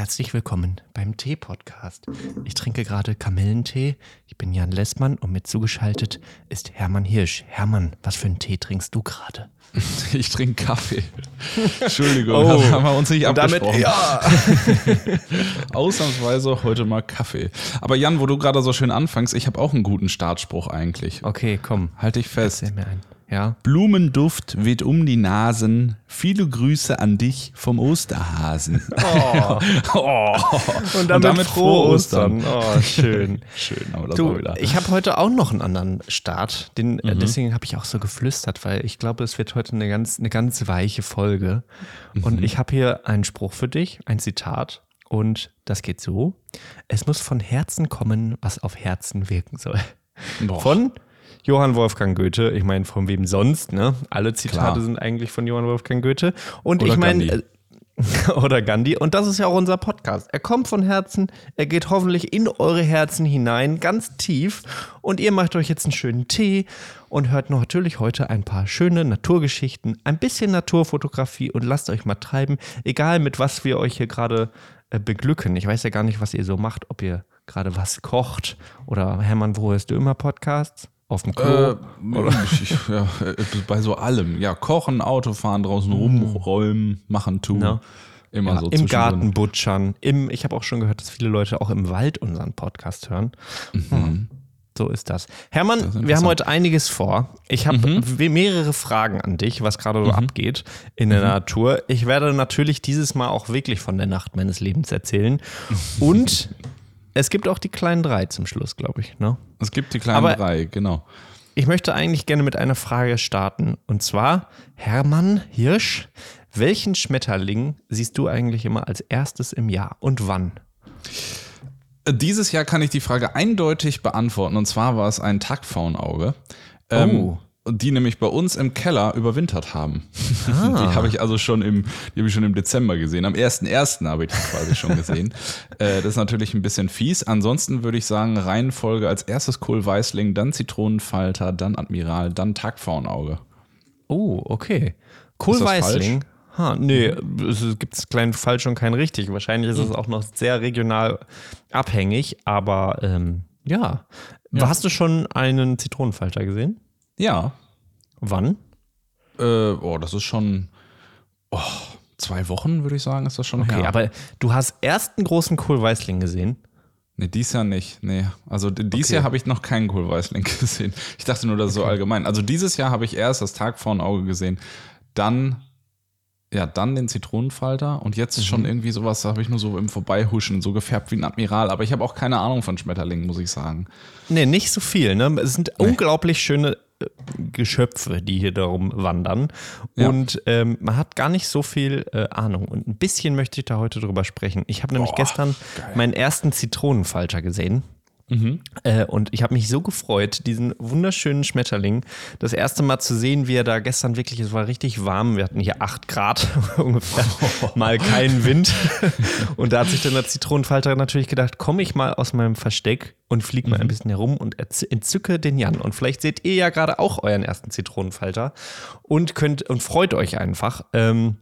herzlich willkommen beim Tee-Podcast. Ich trinke gerade Kamillentee. Ich bin Jan Lessmann und mit zugeschaltet ist Hermann Hirsch. Hermann, was für einen Tee trinkst du gerade? Ich trinke Kaffee. Entschuldigung, oh. haben wir uns nicht abgesprochen. Damit, ja. Ausnahmsweise heute mal Kaffee. Aber Jan, wo du gerade so schön anfängst, ich habe auch einen guten Startspruch eigentlich. Okay, komm. Halt dich fest. Erzähl mir einen. Ja. Blumenduft weht um die Nasen. Viele Grüße an dich vom Osterhasen. Oh. oh. Und, damit Und damit frohe Ostern. Ostern. Oh, schön. schön, aber das du, wieder. Ich habe heute auch noch einen anderen Start. Den, äh, mhm. Deswegen habe ich auch so geflüstert, weil ich glaube, es wird heute eine ganz, eine ganz weiche Folge. Mhm. Und ich habe hier einen Spruch für dich, ein Zitat. Und das geht so. Es muss von Herzen kommen, was auf Herzen wirken soll. Boah. Von Johann Wolfgang Goethe. Ich meine, von wem sonst, ne? Alle Zitate Klar. sind eigentlich von Johann Wolfgang Goethe. Und Oder ich meine. Äh, oder Gandhi. Und das ist ja auch unser Podcast. Er kommt von Herzen, er geht hoffentlich in eure Herzen hinein, ganz tief. Und ihr macht euch jetzt einen schönen Tee und hört natürlich heute ein paar schöne Naturgeschichten, ein bisschen Naturfotografie und lasst euch mal treiben, egal mit was wir euch hier gerade äh, beglücken. Ich weiß ja gar nicht, was ihr so macht, ob ihr gerade was kocht oder Hermann, wo hörst du immer Podcasts? Auf dem Klo? Äh, ich, ja, äh, bei so allem. Ja, kochen, Autofahren, draußen rumräumen, machen, tun. No. Immer ja, so Im Garten butschern. Im, ich habe auch schon gehört, dass viele Leute auch im Wald unseren Podcast hören. Mhm. Hm. So ist das. Hermann, das wir haben heute einiges vor. Ich habe mhm. mehrere Fragen an dich, was gerade so mhm. abgeht in der mhm. Natur. Ich werde natürlich dieses Mal auch wirklich von der Nacht meines Lebens erzählen. Und es gibt auch die kleinen drei zum Schluss, glaube ich. Ne? Es gibt die kleinen Aber drei, genau. Ich möchte eigentlich gerne mit einer Frage starten. Und zwar, Hermann Hirsch, welchen Schmetterling siehst du eigentlich immer als erstes im Jahr und wann? Dieses Jahr kann ich die Frage eindeutig beantworten. Und zwar war es ein Tagpfauenauge. Ähm, oh. Ähm, die nämlich bei uns im Keller überwintert haben. Ah. Die habe ich also schon im, die habe ich schon im Dezember gesehen. Am 1.1. habe ich die quasi schon gesehen. äh, das ist natürlich ein bisschen fies. Ansonsten würde ich sagen, Reihenfolge als erstes Kohlweißling, dann Zitronenfalter, dann Admiral, dann Tagpfauenauge. Oh, okay. Kohlweißling. Ha, nee, es gibt keinen falsch und keinen richtig. Wahrscheinlich ist es hm. auch noch sehr regional abhängig, aber ähm, ja. ja. Hast du schon einen Zitronenfalter gesehen? Ja. Wann? Äh, oh, das ist schon oh, zwei Wochen, würde ich sagen, ist das schon okay, her. aber du hast erst einen großen Kohlweißling gesehen? Nee, dies Jahr nicht. Nee. Also dieses okay. Jahr habe ich noch keinen Kohlweißling gesehen. Ich dachte nur, das ist okay. so allgemein. Also dieses Jahr habe ich erst das Tag vor ein Auge gesehen. Dann ja, dann den Zitronenfalter und jetzt mhm. schon irgendwie sowas, habe ich nur so im Vorbeihuschen, so gefärbt wie ein Admiral. Aber ich habe auch keine Ahnung von Schmetterlingen, muss ich sagen. Nee, nicht so viel. Ne? Es sind nee. unglaublich schöne Geschöpfe, die hier darum wandern. Ja. Und ähm, man hat gar nicht so viel äh, Ahnung. Und ein bisschen möchte ich da heute drüber sprechen. Ich habe nämlich gestern geil. meinen ersten Zitronenfalter gesehen. Mhm. Äh, und ich habe mich so gefreut, diesen wunderschönen Schmetterling das erste Mal zu sehen, wie er da gestern wirklich, es war richtig warm, wir hatten hier 8 Grad ungefähr, mal keinen Wind. und da hat sich dann der Zitronenfalter natürlich gedacht, komme ich mal aus meinem Versteck und fliege mal mhm. ein bisschen herum und entzücke den Jan. Und vielleicht seht ihr ja gerade auch euren ersten Zitronenfalter und könnt und freut euch einfach. Ähm,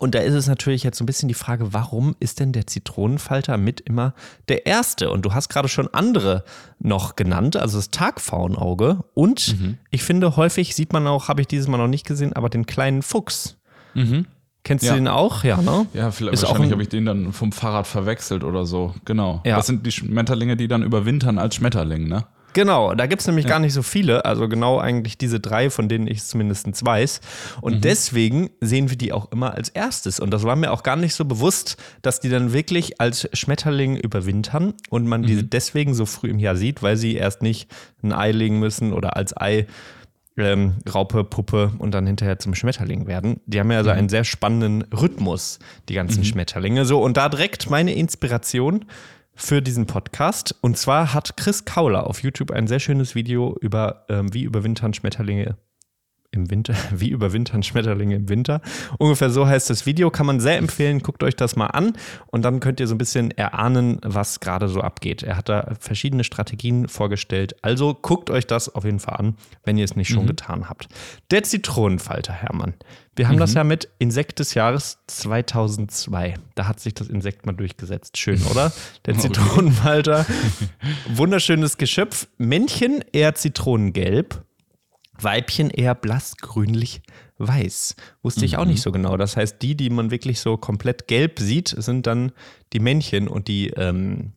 und da ist es natürlich jetzt so ein bisschen die Frage, warum ist denn der Zitronenfalter mit immer der erste? Und du hast gerade schon andere noch genannt, also das Tagpfauenauge. Und mhm. ich finde, häufig sieht man auch, habe ich dieses Mal noch nicht gesehen, aber den kleinen Fuchs. Mhm. Kennst ja. du den auch? Ja, ne? Ja, vielleicht, ist wahrscheinlich habe ich den dann vom Fahrrad verwechselt oder so. Genau. Ja. Das sind die Schmetterlinge, die dann überwintern als Schmetterling, ne? Genau, da gibt es nämlich ja. gar nicht so viele, also genau eigentlich diese drei, von denen ich es zumindest weiß. Und mhm. deswegen sehen wir die auch immer als erstes. Und das war mir auch gar nicht so bewusst, dass die dann wirklich als Schmetterling überwintern und man mhm. die deswegen so früh im Jahr sieht, weil sie erst nicht ein Ei legen müssen oder als Ei ähm, Raupe, Puppe und dann hinterher zum Schmetterling werden. Die haben ja also mhm. einen sehr spannenden Rhythmus, die ganzen mhm. Schmetterlinge. So, und da direkt meine Inspiration für diesen Podcast. Und zwar hat Chris Kauler auf YouTube ein sehr schönes Video über, ähm, wie überwintern Schmetterlinge im Winter, wie überwintern Schmetterlinge im Winter. Ungefähr so heißt das Video, kann man sehr empfehlen, guckt euch das mal an und dann könnt ihr so ein bisschen erahnen, was gerade so abgeht. Er hat da verschiedene Strategien vorgestellt, also guckt euch das auf jeden Fall an, wenn ihr es nicht schon mhm. getan habt. Der Zitronenfalter, Hermann. Wir haben mhm. das ja mit Insekt des Jahres 2002. Da hat sich das Insekt mal durchgesetzt. Schön, oder? Der Zitronenfalter. Wunderschönes Geschöpf. Männchen eher zitronengelb Weibchen eher blassgrünlich weiß. Wusste ich auch nicht mhm. so genau. Das heißt, die, die man wirklich so komplett gelb sieht, sind dann die Männchen und die ähm,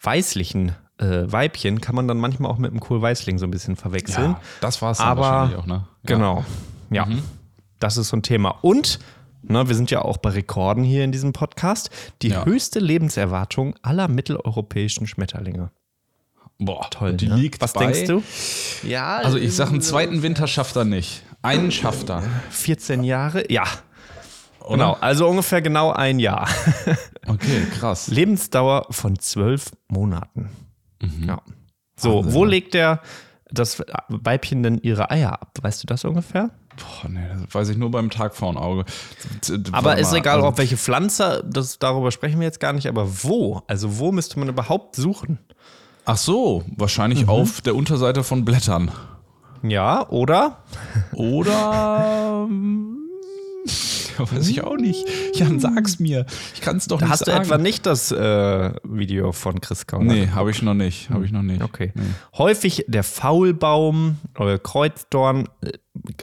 weißlichen äh, Weibchen kann man dann manchmal auch mit einem Kohlweißling so ein bisschen verwechseln. Ja, das war es Aber wahrscheinlich auch, ne? Ja. Genau. Ja, mhm. das ist so ein Thema. Und Ne, wir sind ja auch bei Rekorden hier in diesem Podcast. Die ja. höchste Lebenserwartung aller mitteleuropäischen Schmetterlinge. Boah, toll. Die ne? liegt Was bei, denkst du? Ja, also ich sage, einen zweiten Winter schafft er nicht. Einen schafft er. 14 Jahre? Ja. Oder? Genau, also ungefähr genau ein Jahr. Okay, krass. Lebensdauer von zwölf Monaten. Mhm. Ja. So, Wahnsinn. wo legt der das Weibchen denn ihre Eier ab? Weißt du das ungefähr? Boah, nee, das weiß ich nur beim Tagpfauenauge. Aber ist egal, also, ob welche Pflanze, das, darüber sprechen wir jetzt gar nicht, aber wo? Also wo müsste man überhaupt suchen? Ach so, wahrscheinlich mhm. auf der Unterseite von Blättern. Ja, oder? Oder. weiß ich auch nicht. Jan, sag's mir. Ich kann es doch da nicht hast sagen. Hast du etwa nicht das äh, Video von Chris Kauner? Nee, habe ich noch nicht. Habe ich noch nicht. Okay. Nee. Häufig der Faulbaum oder Kreuzdorn, äh,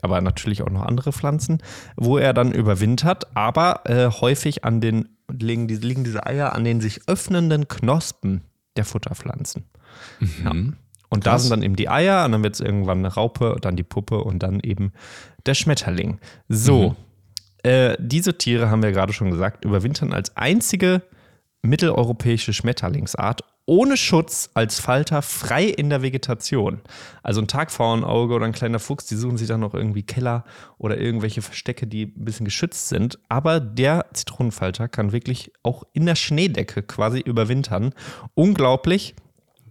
aber natürlich auch noch andere Pflanzen, wo er dann überwintert, aber äh, häufig an den liegen, liegen diese Eier an den sich öffnenden Knospen der Futterpflanzen. Mhm. Ja. Und Krass. da sind dann eben die Eier, und dann wird es irgendwann eine Raupe, dann die Puppe und dann eben der Schmetterling. So, mhm. äh, diese Tiere, haben wir gerade schon gesagt, überwintern als einzige mitteleuropäische Schmetterlingsart ohne Schutz als Falter frei in der Vegetation. Also ein Tagpfauenauge oder ein kleiner Fuchs, die suchen sich dann noch irgendwie Keller oder irgendwelche Verstecke, die ein bisschen geschützt sind. Aber der Zitronenfalter kann wirklich auch in der Schneedecke quasi überwintern. Unglaublich.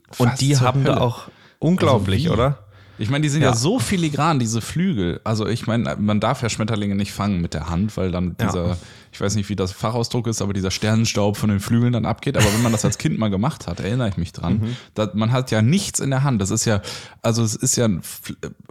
Fast Und die haben Hölle. da auch unglaublich, also oder? Ich meine, die sind ja. ja. so filigran, diese Flügel. Also ich meine, man darf ja Schmetterlinge nicht fangen mit der Hand, weil dann dieser, ja. ich weiß nicht, wie das Fachausdruck ist, aber dieser Sternenstaub von den Flügeln dann abgeht. Aber wenn man das als Kind mal gemacht hat, erinnere ich mich dran, mhm. da, man hat ja nichts in der Hand. Das ist ja, also es ist ja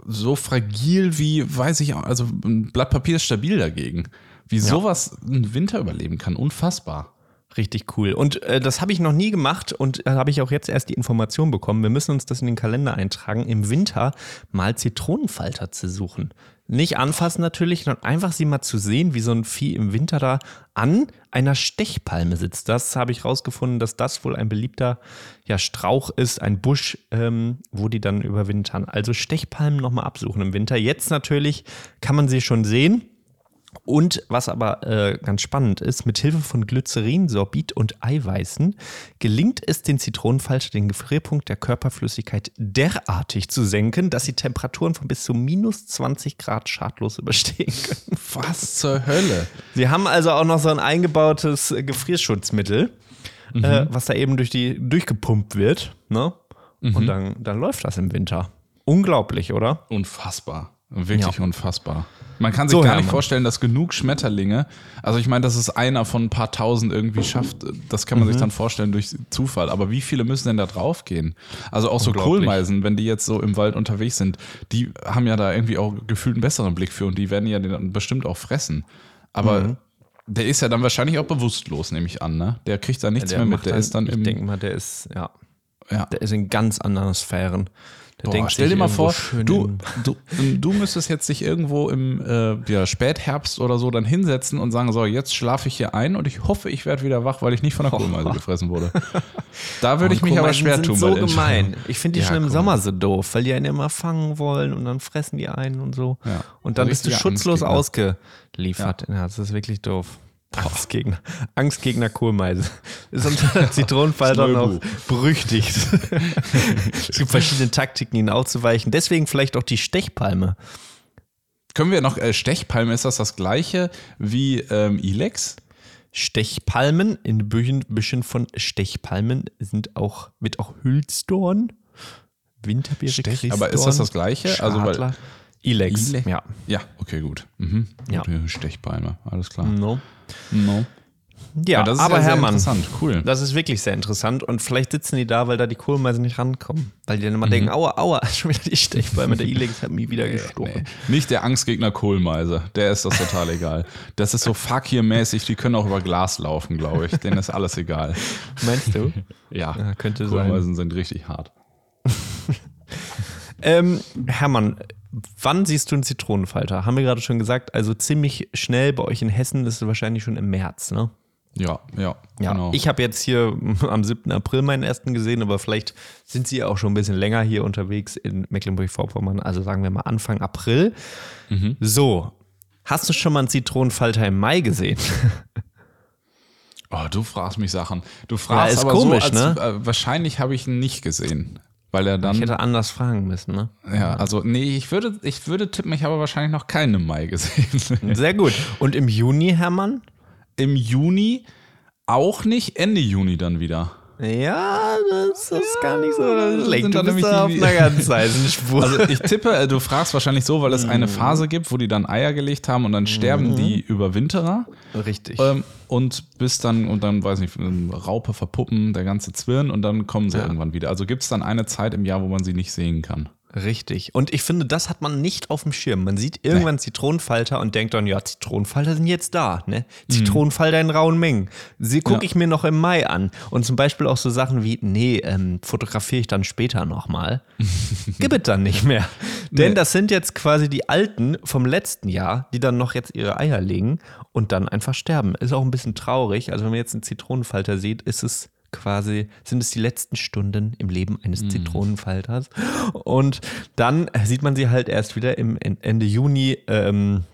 so fragil wie, weiß ich, also ein Blatt Papier ist stabil dagegen. Wie ja. sowas einen Winter überleben kann, unfassbar. Richtig cool. Und äh, das habe ich noch nie gemacht und da habe ich auch jetzt erst die Information bekommen. Wir müssen uns das in den Kalender eintragen, im Winter mal Zitronenfalter zu suchen. Nicht anfassen natürlich, sondern einfach sie mal zu sehen, wie so ein Vieh im Winter da an einer Stechpalme sitzt. Das habe ich rausgefunden, dass das wohl ein beliebter ja, Strauch ist, ein Busch, ähm, wo die dann überwintern. Also Stechpalmen nochmal absuchen im Winter. Jetzt natürlich kann man sie schon sehen und was aber äh, ganz spannend ist, mit Hilfe von Glycerin, Sorbit und Eiweißen gelingt es den Zitronenfalter, den Gefrierpunkt der Körperflüssigkeit derartig zu senken, dass sie Temperaturen von bis zu minus 20 Grad schadlos überstehen können. Was zur Hölle? Sie haben also auch noch so ein eingebautes Gefrierschutzmittel, mhm. äh, was da eben durch die durchgepumpt wird. Ne? Mhm. Und dann, dann läuft das im Winter. Unglaublich, oder? Unfassbar. Wirklich ja. unfassbar. Man kann sich so, gar Hermann. nicht vorstellen, dass genug Schmetterlinge, also ich meine, dass es einer von ein paar tausend irgendwie schafft, das kann man mhm. sich dann vorstellen durch Zufall. Aber wie viele müssen denn da draufgehen? Also auch so Kohlmeisen, wenn die jetzt so im Wald unterwegs sind, die haben ja da irgendwie auch gefühlt einen besseren Blick für und die werden ja den dann bestimmt auch fressen. Aber mhm. der ist ja dann wahrscheinlich auch bewusstlos, nehme ich an, ne? Der kriegt da nichts ja, mehr mit. Der dann, ist dann im. Ich denke mal, der ist, ja. ja. Der ist in ganz anderen Sphären. Der Boah, stell dir mal vor, du, du, du müsstest jetzt dich irgendwo im äh, ja, Spätherbst oder so dann hinsetzen und sagen, so, jetzt schlafe ich hier ein und ich hoffe, ich werde wieder wach, weil ich nicht von der Kohlmeise oh. gefressen wurde. Da würde oh, ich mich aber schwer tun. so gemein. Ich finde die ja, schon im Sommer so doof, weil die einen immer fangen wollen und dann fressen die einen und so. Ja. Und dann bist du schutzlos ausgeliefert. Ja. das ist wirklich doof. Angstgegner. Angstgegner Kohlmeise. Ist unter Zitronenfalter noch berüchtigt. es gibt verschiedene Taktiken, ihnen auszuweichen. Deswegen vielleicht auch die Stechpalme. Können wir noch, äh, Stechpalme, ist das das gleiche wie ähm, Ilex? Stechpalmen, in Büchen, Büschen von Stechpalmen sind auch, wird auch Hülsdorn, Winterbeere, Stech, Aber ist das das gleiche? Schadler. Also, weil Ilex, Ile- ja. Ja, okay, gut. Mhm. Ja. Stechbeine, alles klar. No. No. Ja, das ist aber ja Hermann, interessant, cool. das ist wirklich sehr interessant und vielleicht sitzen die da, weil da die Kohlmeise nicht rankommen. Weil die dann Mhm. immer denken, aua, aua, schon wieder die Stechbeine, der Ilex hat mich wieder gestochen. Nee, nicht der Angstgegner Kohlmeise, der ist das total egal. Das ist so Fakir-mäßig, die können auch über Glas laufen, glaube ich. Denen ist alles egal. Meinst du? Ja, Ja, könnte sein. Kohlmeisen sind richtig hart. Ähm, Hermann, wann siehst du einen Zitronenfalter? Haben wir gerade schon gesagt, also ziemlich schnell bei euch in Hessen ist es wahrscheinlich schon im März, ne? Ja, ja, Ja, genau. ich habe jetzt hier am 7. April meinen ersten gesehen, aber vielleicht sind sie auch schon ein bisschen länger hier unterwegs in Mecklenburg-Vorpommern, also sagen wir mal Anfang April. Mhm. So, hast du schon mal einen Zitronenfalter im Mai gesehen? oh, du fragst mich Sachen. Du fragst ist aber komisch, so, als, ne? äh, wahrscheinlich habe ich ihn nicht gesehen. Weil er Ich dann, hätte anders fragen müssen, ne? ja, also nee, ich würde, ich würde tippen, ich habe wahrscheinlich noch keinen im Mai gesehen. Sehr gut. Und im Juni, Hermann? Im Juni auch nicht, Ende Juni dann wieder. Ja, das ist gar nicht so schlecht. sind Du bist nämlich da auf einer ganz heißen Spur. Also ich tippe, äh, du fragst wahrscheinlich so, weil es eine Phase gibt, wo die dann Eier gelegt haben und dann sterben die Überwinterer. Richtig. Ähm, und bis dann, und dann, weiß nicht, Raupe verpuppen, der ganze Zwirn und dann kommen sie Ja. irgendwann wieder. Also gibt es dann eine Zeit im Jahr, wo man sie nicht sehen kann. Richtig. Und ich finde, das hat man nicht auf dem Schirm. Man sieht irgendwann Zitronenfalter und denkt dann, ja, Zitronenfalter sind jetzt da, ne? Zitronenfalter in rauen Mengen. Sie gucke Ja. ich mir noch im Mai an. Und zum Beispiel auch so Sachen wie, nee, ähm, fotografiere ich dann später nochmal. Gibt es dann nicht mehr. Denn Nee. das sind jetzt quasi die Alten vom letzten Jahr, die dann noch jetzt ihre Eier legen und dann einfach sterben. Ist auch ein bisschen traurig. Also wenn man jetzt einen Zitronenfalter sieht, ist es quasi, sind es die letzten Stunden im Leben eines Mhm. Zitronenfalters. Und dann sieht man sie halt erst wieder im En- Ende Juni, ähm,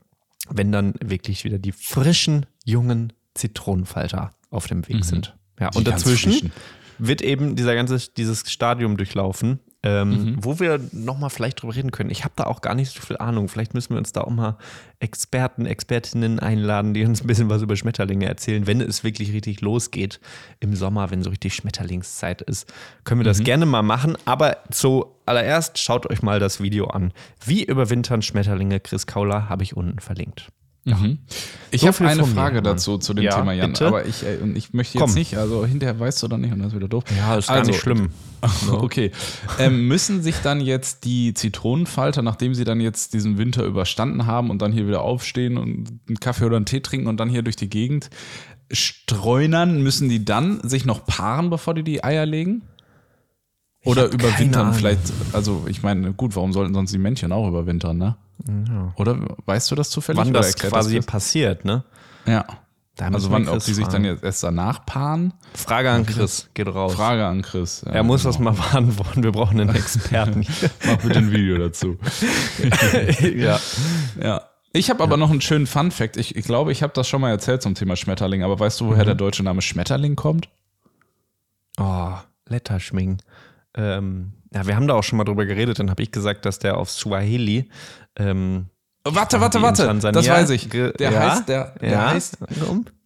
wenn dann wirklich wieder die frischen, jungen Zitronenfalter auf dem Weg sind. Ja, Mhm. Die und dazwischen wird eben dieser ganze, dieses Stadium durchlaufen, ähm, Mhm. wo wir nochmal vielleicht drüber reden können. Ich habe da auch gar nicht so viel Ahnung. Vielleicht müssen wir uns da auch mal Experten, Expertinnen einladen, die uns ein bisschen was über Schmetterlinge erzählen. Wenn es wirklich richtig losgeht im Sommer, wenn so richtig Schmetterlingszeit ist, können wir das Mhm. gerne mal machen. Aber zuallererst schaut euch mal das Video an. Wie überwintern Schmetterlinge? Chris Kauler habe ich unten verlinkt. Ich So habe eine mir, Frage Mann. dazu zu dem Ja, Thema, Jan. bitte? Aber ich, äh, und ich möchte jetzt Komm. nicht, also hinterher weißt du dann nicht und das ist wieder doof. Ja, ist gar also, nicht schlimm. Okay. Ähm, müssen sich dann jetzt die Zitronenfalter, nachdem sie dann jetzt diesen Winter überstanden haben und dann hier wieder aufstehen und einen Kaffee oder einen Tee trinken und dann hier durch die Gegend streunern, müssen die dann sich noch paaren, bevor die die Eier legen? Oder überwintern vielleicht, also ich meine, gut, warum sollten sonst die Männchen auch überwintern, ne? Oder weißt du das zufällig? Wann das quasi das? passiert, ne? Ja. Also wann, ob die sich dann jetzt erst danach paaren? Frage an Chris, geht raus. Frage an Chris. Ja, Er muss genau. das mal beantworten. Wir brauchen einen Experten. Mach bitte ein Video dazu. ja. Ja. Ich habe aber noch einen schönen Fun-Fact. Ich, ich glaube, ich habe das schon mal erzählt zum Thema Schmetterling, aber weißt du, woher der deutsche Name Schmetterling kommt? Oh, Letterschming. Ähm, ja, wir haben da auch schon mal drüber geredet. Dann habe ich gesagt, dass der auf Swahili. Ähm, Warte, die warte, warte. Tansania Das weiß ich. Der ja? heißt, der, der ja? heißt,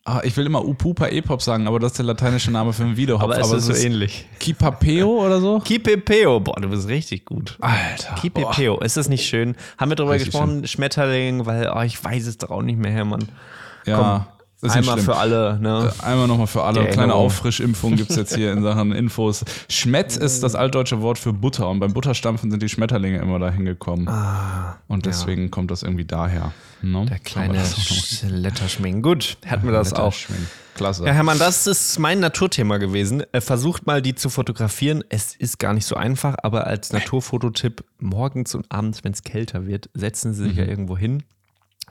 ah, ich will immer Upupa Epop sagen, aber das ist der lateinische Name für einen Wiederhopf. Aber es ist so ähnlich. Kipapeo oder so? Kipepeo. Boah, du bist richtig gut. Alter. Kipepeo. Ist das nicht schön? Haben wir drüber Richtig gesprochen? Schmetterling, weil oh, ich weiß es doch auch nicht mehr, Hermann. Ja, das ist Einmal für alle, ne? Einmal nochmal für alle. Kleine Erinnerung. Auffrischimpfung gibt es jetzt hier in Sachen Infos. Schmett ist das altdeutsche Wort für Butter und beim Butterstampfen sind die Schmetterlinge immer dahin gekommen. und deswegen kommt das irgendwie daher. Ne? Ah, Der kleine Letterschming. Gut, hatten wir das auch. Klasse. Ja, Hermann, das ist mein Naturthema gewesen. Äh, Versucht mal, die zu fotografieren. Es ist gar nicht so einfach, aber als Naturfototipp, morgens und abends, wenn es kälter wird, setzen Sie sich ja irgendwo hin.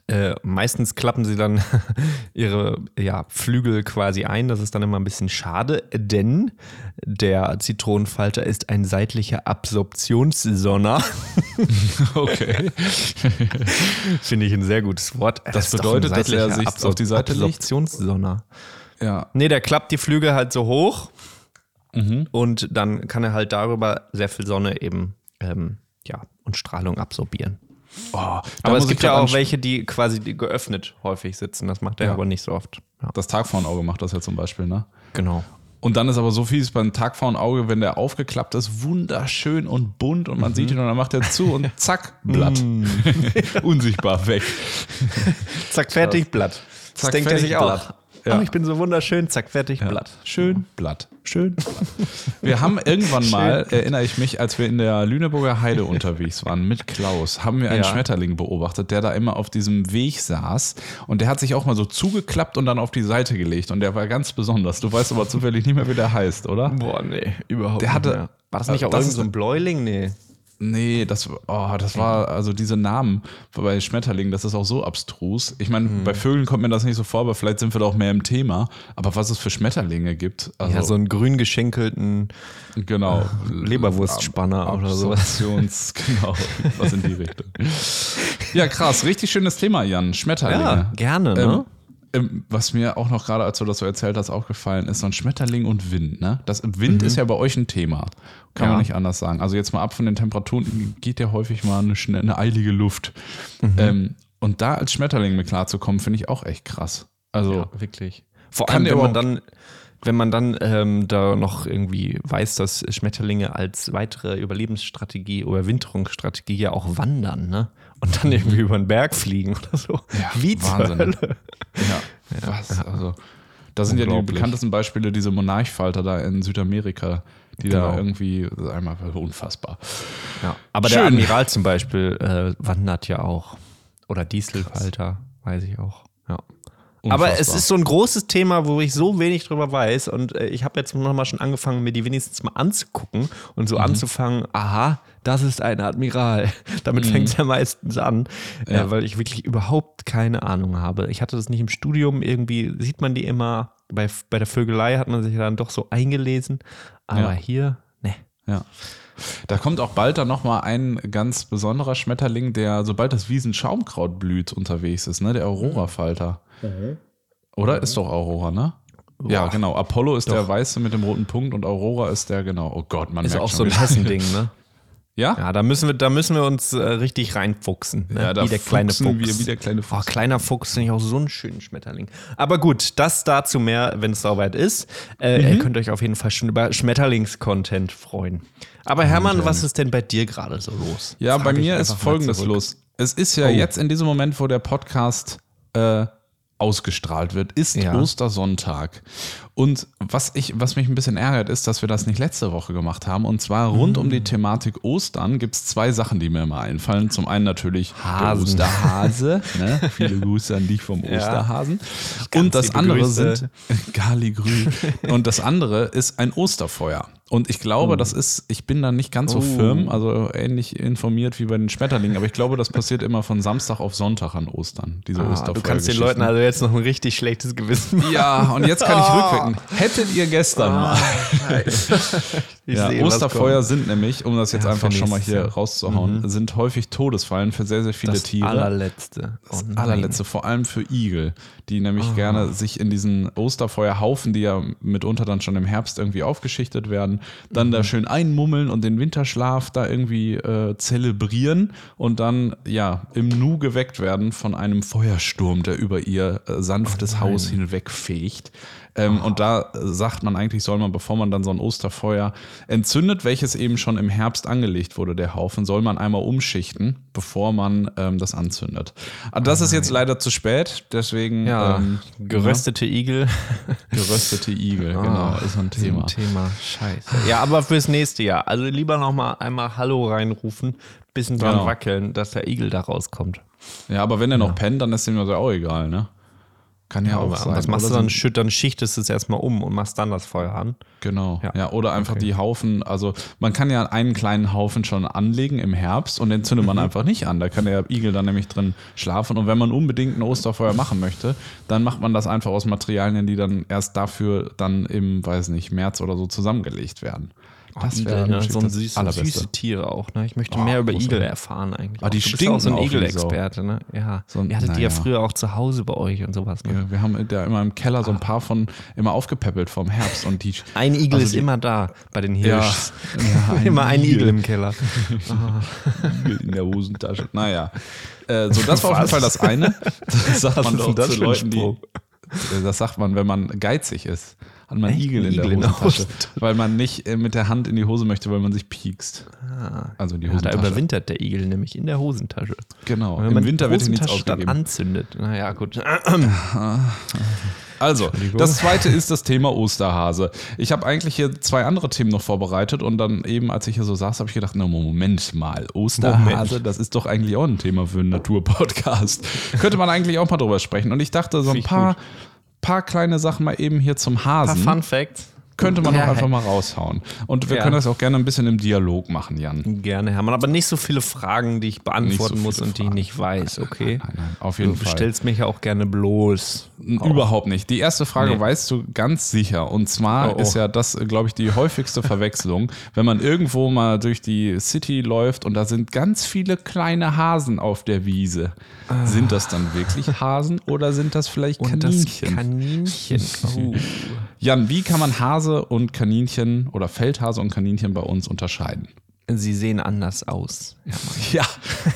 Äh, meistens klappen sie dann ihre ja, Flügel quasi ein. Das ist dann immer ein bisschen schade, denn der Zitronenfalter ist ein seitlicher Absorptionssonner. Okay. Finde ich ein sehr gutes Wort. Das doch bedeutet, dass er sich auf die Seite legt? Absorptionssonner. Ja. Nee, der klappt die Flügel halt so hoch Mhm. und dann kann er halt darüber sehr viel Sonne eben ähm, ja, und Strahlung absorbieren. Oh, Aber es gibt ja auch welche, die quasi geöffnet häufig sitzen. Das macht er Ja. aber nicht so oft. Ja, Das Tagpfauenauge macht das ja zum Beispiel, ne? genau. Und dann ist aber so fies beim Tagpfauenauge, wenn der aufgeklappt ist, wunderschön und bunt und man mhm. sieht ihn und dann macht er zu und zack, Blatt. Mm. Unsichtbar weg. zack, fertig, Blatt. Zack, das denkt er sich auch. Blatt. Ja. Oh, ich bin so wunderschön, zack, fertig, ja. Blatt. Schön, Blatt. Schön. Blatt. Wir haben irgendwann mal, erinnere ich mich, als wir in der Lüneburger Heide unterwegs waren mit Klaus, haben wir einen ja. Schmetterling beobachtet, der da immer auf diesem Weg saß und der hat sich auch mal so zugeklappt und dann auf die Seite gelegt und der war ganz besonders. Du weißt aber zufällig nicht mehr, wie der heißt, oder? Boah, nee, überhaupt der hatte, nicht. Mehr. War das nicht auch irgend so ein Bläuling? Nee. Nee, das, oh, das war, also diese Namen bei Schmetterlingen, das ist auch so abstrus. Ich meine, mhm. bei Vögeln kommt mir das nicht so vor, aber vielleicht sind wir da auch mehr im Thema. Aber was es für Schmetterlinge gibt. Also, ja, so einen grün geschenkelten genau, Leberwurstspanner Ab oder sowas. genau, was in die Richtung. Ja, krass, richtig schönes Thema, Jan. Schmetterlinge. Ja, gerne, ne? Ähm, was mir auch noch gerade, als du das so erzählt hast, aufgefallen ist, so ein Schmetterling und Wind. Ne? Das Wind mhm. ist ja bei euch ein Thema. Kann ja. man nicht anders sagen. Also jetzt mal ab von den Temperaturen geht ja häufig mal eine, eine eilige Luft. Mhm. Ähm, und da als Schmetterling mit klarzukommen, finde ich auch echt krass. Also ja, wirklich. Vor allem, wenn man dann wenn man dann ähm, da noch irgendwie weiß, dass Schmetterlinge als weitere Überlebensstrategie, Überwinterungsstrategie ja auch wandern, ne? Und dann irgendwie über den Berg fliegen oder so. Ja, Wie Wahnsinn. Hölle. Ja, ja, was? Also, da sind ja die bekanntesten Beispiele diese Monarchfalter da in Südamerika, die genau. da irgendwie einmal unfassbar. Ja. Aber Schön. der Admiral zum Beispiel äh, wandert ja auch. Oder Dieselfalter, weiß ich auch. Ja. Unfassbar. Aber es ist so ein großes Thema, wo ich so wenig drüber weiß. Und äh, ich habe jetzt nochmal schon angefangen, mir die wenigstens mal anzugucken und so mhm. anzufangen, aha, das ist ein Admiral. Damit mhm. fängt es ja meistens an, äh, ja. Äh, weil ich wirklich überhaupt keine Ahnung habe. Ich hatte das nicht im Studium, irgendwie sieht man die immer. Bei, bei der Vögelei hat man sich dann doch so eingelesen. Aber ja. hier, ne. Ja. Da kommt auch bald dann nochmal ein ganz besonderer Schmetterling, der, sobald das Wiesenschaumkraut blüht, unterwegs ist, ne? Der Aurora-Falter. Mhm. Oder? Ist doch Aurora, ne? Boah. Ja, genau. Apollo ist doch. der Weiße mit dem roten Punkt und Aurora ist der, genau. Oh Gott, man ist merkt auch so ein Hessending, ne? Ja? Ja, da müssen wir, da müssen wir uns äh, richtig reinfuchsen. Ne? Ja, da wie der kleine Fuchs. Wir, wie der kleine Fuchs. Oh, kleiner Fuchs finde ich auch so einen schönen Schmetterling. Aber gut, das dazu mehr, wenn es soweit ist. Äh, mhm. Ihr könnt euch auf jeden Fall schon über Schmetterlings-Content freuen. Aber Hermann, was ist denn bei dir gerade so los? Ja, Frag bei mir ist folgendes los. Es ist ja oh. jetzt in diesem Moment, wo der Podcast äh, ausgestrahlt wird, ist ja. Ostersonntag. Und was, ich, was mich ein bisschen ärgert, ist, dass wir das nicht letzte Woche gemacht haben. Und zwar rund mhm. um die mm. Thematik Ostern gibt es zwei Sachen, die mir immer einfallen. Zum einen natürlich Hasen. der Osterhase. ne? Viele Grüße an dich vom ja. Osterhasen. Und das andere Grüße. sind Galigrü. Und das andere ist ein Osterfeuer. Und ich glaube, oh. das ist, ich bin da nicht ganz so oh. firm, also ähnlich informiert wie bei den Schmetterlingen, aber ich glaube, das passiert immer von Samstag auf Sonntag an Ostern, diese ah, Du kannst den Leuten also jetzt noch ein richtig schlechtes Gewissen machen. Ja, und jetzt kann ich oh. Rückwirken. Hättet ihr gestern oh, mal. ja, sehe, Osterfeuer sind nämlich, um das jetzt ja, einfach schon mal hier rauszuhauen, mhm. sind häufig Todesfallen für sehr, sehr viele das Tiere. Allerletzte. Oh das allerletzte, vor allem für Igel, die nämlich oh. gerne sich in diesen Osterfeuerhaufen, die ja mitunter dann schon im Herbst irgendwie aufgeschichtet werden, dann mhm. da schön einmummeln und den Winterschlaf da irgendwie äh, zelebrieren und dann ja im Nu geweckt werden von einem Feuersturm, der über ihr äh, sanftes oh Haus hinwegfegt. Ähm, oh. Und da sagt man eigentlich, soll man, bevor man dann so ein Osterfeuer entzündet, welches eben schon im Herbst angelegt wurde, der Haufen, soll man einmal umschichten, bevor man ähm, das anzündet. Aber das ist jetzt leider zu spät, deswegen. Ja, ähm, geröstete ja. Igel. Geröstete Igel, oh, genau, ist so ein Thema. Ist ein Thema, scheiße. Ja, aber fürs nächste Jahr. Also lieber nochmal einmal Hallo reinrufen, bisschen dran genau. wackeln, dass der Igel da rauskommt. Ja, aber wenn er noch ja. pennt, dann ist ihm das auch egal, ne? Kann ja, ja auch sein. Was machst oder du dann? dann schichtest du es erstmal um und machst dann das Feuer an. Genau. Ja, ja oder einfach okay. die Haufen, also man kann ja einen kleinen Haufen schon anlegen im Herbst und den zündet man mhm. einfach nicht an. Da kann der Igel dann nämlich drin schlafen. Und wenn man unbedingt ein Osterfeuer machen möchte, dann macht man das einfach aus Materialien, die dann erst dafür dann im, weiß nicht, März oder so zusammengelegt werden. Das wäre ne? so ein süße, süße Tiere auch. Ne? Ich möchte oh, mehr über Igel erfahren eigentlich. Aber ah, die du bist ja auch so ein Igel-Experte. Ne? Ja. So ein, Ihr hattet die ja früher auch zu Hause bei euch und sowas. Ne? Ja, wir haben da immer im Keller so ein paar von immer aufgepäppelt vom Herbst. Und die, ein Igel also ist die, immer da bei den Hirschs. Ja, ein immer ein Igel. Igel im Keller. In der Hosentasche. Naja. Äh, so, das war auf jeden Fall das eine. Das sagt man doch zu Leuten, die. Das sagt man, wenn man geizig ist. Hat man Igel, Igel in der Hosentasche, in der weil man nicht äh, mit der Hand in die Hose möchte, weil man sich piekst. Ah, also die Hosentasche. Ja, da überwintert der Igel nämlich in der Hosentasche. Genau. Im Winter wird nichts ausgegeben. dann anzündet. Naja, gut. Also, das zweite ist das Thema Osterhase. Ich habe eigentlich hier zwei andere Themen noch vorbereitet und dann eben, als ich hier so saß, habe ich gedacht, na Moment mal, Osterhase, Moment. das ist doch eigentlich auch ein Thema für einen Naturpodcast. Könnte man eigentlich auch mal drüber sprechen. Und ich dachte, so ein paar, paar kleine Sachen mal eben hier zum Hasen. Ein paar Fun Facts könnte man ja, doch einfach mal raushauen. Und wir ja. können das auch gerne ein bisschen im Dialog machen, Jan. Gerne, Hermann. Aber nicht so viele Fragen, die ich beantworten so muss und die ich nicht weiß, okay? Nein, nein, nein, auf jeden du Fall. Du stellst mich ja auch gerne bloß. Auf. Überhaupt nicht. Die erste Frage nee. weißt du ganz sicher. Und zwar oh, oh. ist ja das, glaube ich, die häufigste Verwechslung, wenn man irgendwo mal durch die City läuft und da sind ganz viele kleine Hasen auf der Wiese. Ah. Sind das dann wirklich Hasen oder sind das vielleicht Kaninchen? Und das Kaninchen. Oh. Jan, wie kann man Hase und Kaninchen oder Feldhase und Kaninchen bei uns unterscheiden? Sie sehen anders aus. Ja,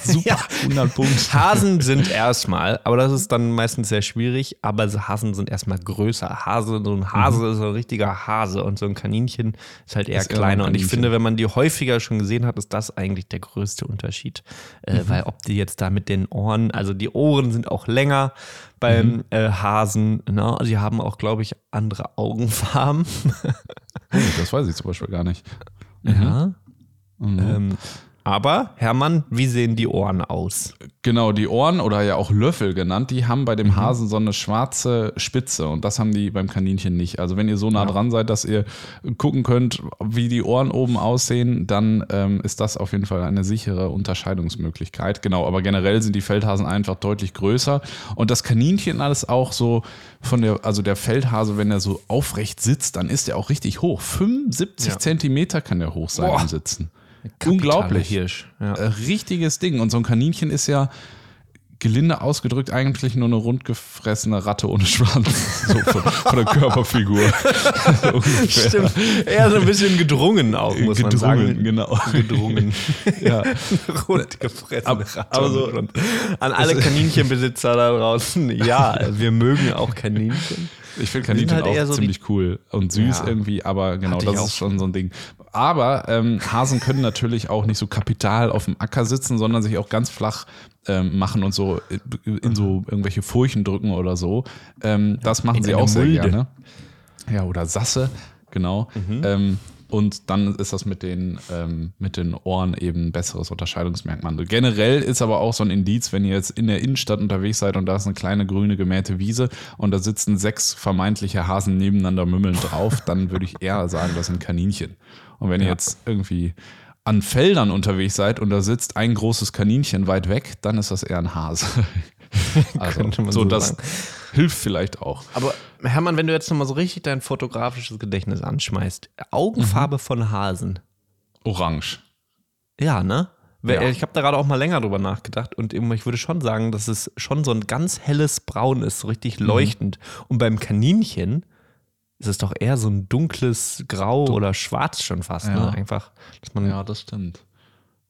super, ja. 100 Punkte. Hasen sind erstmal, aber das ist dann meistens sehr schwierig, aber Hasen sind erstmal größer. Hase, so ein Hase mhm. ist ein richtiger Hase und so ein Kaninchen ist halt eher ist kleiner. Und ich finde, wenn man die häufiger schon gesehen hat, ist das eigentlich der größte Unterschied. Äh, mhm. Weil ob die jetzt da mit den Ohren, also die Ohren sind auch länger beim mhm. äh, Hasen, ne? die haben auch, glaube ich, andere Augenfarben. das weiß ich zum Beispiel gar nicht. Ja. Mhm. Ähm, aber, Hermann, wie sehen die Ohren aus? Genau, die Ohren oder ja auch Löffel genannt, die haben bei dem mhm. Hasen so eine schwarze Spitze und das haben die beim Kaninchen nicht. Also wenn ihr so nah ja. dran seid, dass ihr gucken könnt, wie die Ohren oben aussehen, dann ähm, ist das auf jeden Fall eine sichere Unterscheidungsmöglichkeit. Genau, aber generell sind die Feldhasen einfach deutlich größer und das Kaninchen alles auch so von der, also der Feldhase, wenn er so aufrecht sitzt, dann ist er auch richtig hoch. 75 ja. Zentimeter kann er hoch sein Boah. Sitzen. Unglaublich. Hirsch. Ja. Äh, richtiges Ding. Und so ein Kaninchen ist ja gelinde ausgedrückt eigentlich nur eine rundgefressene Ratte ohne Schwanz. So von, von der Körperfigur. Stimmt. Eher so ein bisschen gedrungen auch, muss gedrungen, man sagen. genau. Gedrungen. ja. Rundgefressene Ratte. Aber so, an alle Kaninchenbesitzer da draußen, ja, wir mögen auch Kaninchen. Ich finde Kaninchen halt auch so ziemlich cool und süß ja. irgendwie, aber genau, das ist schon so ein Ding. Aber ähm, Hasen können natürlich auch nicht so kapital auf dem Acker sitzen, sondern sich auch ganz flach ähm, machen und so in so irgendwelche Furchen drücken oder so. Ähm, das machen in sie auch sehr Mulde. gerne. Ja, oder Sasse, genau. Mhm. Ähm, und dann ist das mit den, ähm, mit den Ohren eben ein besseres Unterscheidungsmerkmal. Generell ist aber auch so ein Indiz, wenn ihr jetzt in der Innenstadt unterwegs seid und da ist eine kleine grüne gemähte Wiese und da sitzen sechs vermeintliche Hasen nebeneinander mümmeln drauf, dann würde ich eher sagen, das sind Kaninchen. Und wenn ja. ihr jetzt irgendwie an Feldern unterwegs seid und da sitzt ein großes Kaninchen weit weg, dann ist das eher ein Hase. also, so, so das sagen. hilft vielleicht auch. Aber Hermann, wenn du jetzt nochmal so richtig dein fotografisches Gedächtnis anschmeißt, Augenfarbe mhm. von Hasen. Orange. Ja, ne? Ja. Ich habe da gerade auch mal länger drüber nachgedacht und ich würde schon sagen, dass es schon so ein ganz helles Braun ist, so richtig mhm. leuchtend. Mhm. Und beim Kaninchen ist es doch eher so ein dunkles Grau Dun oder Schwarz schon fast. Ne? Ja. Ne? Einfach, dass man. Ja, das stimmt.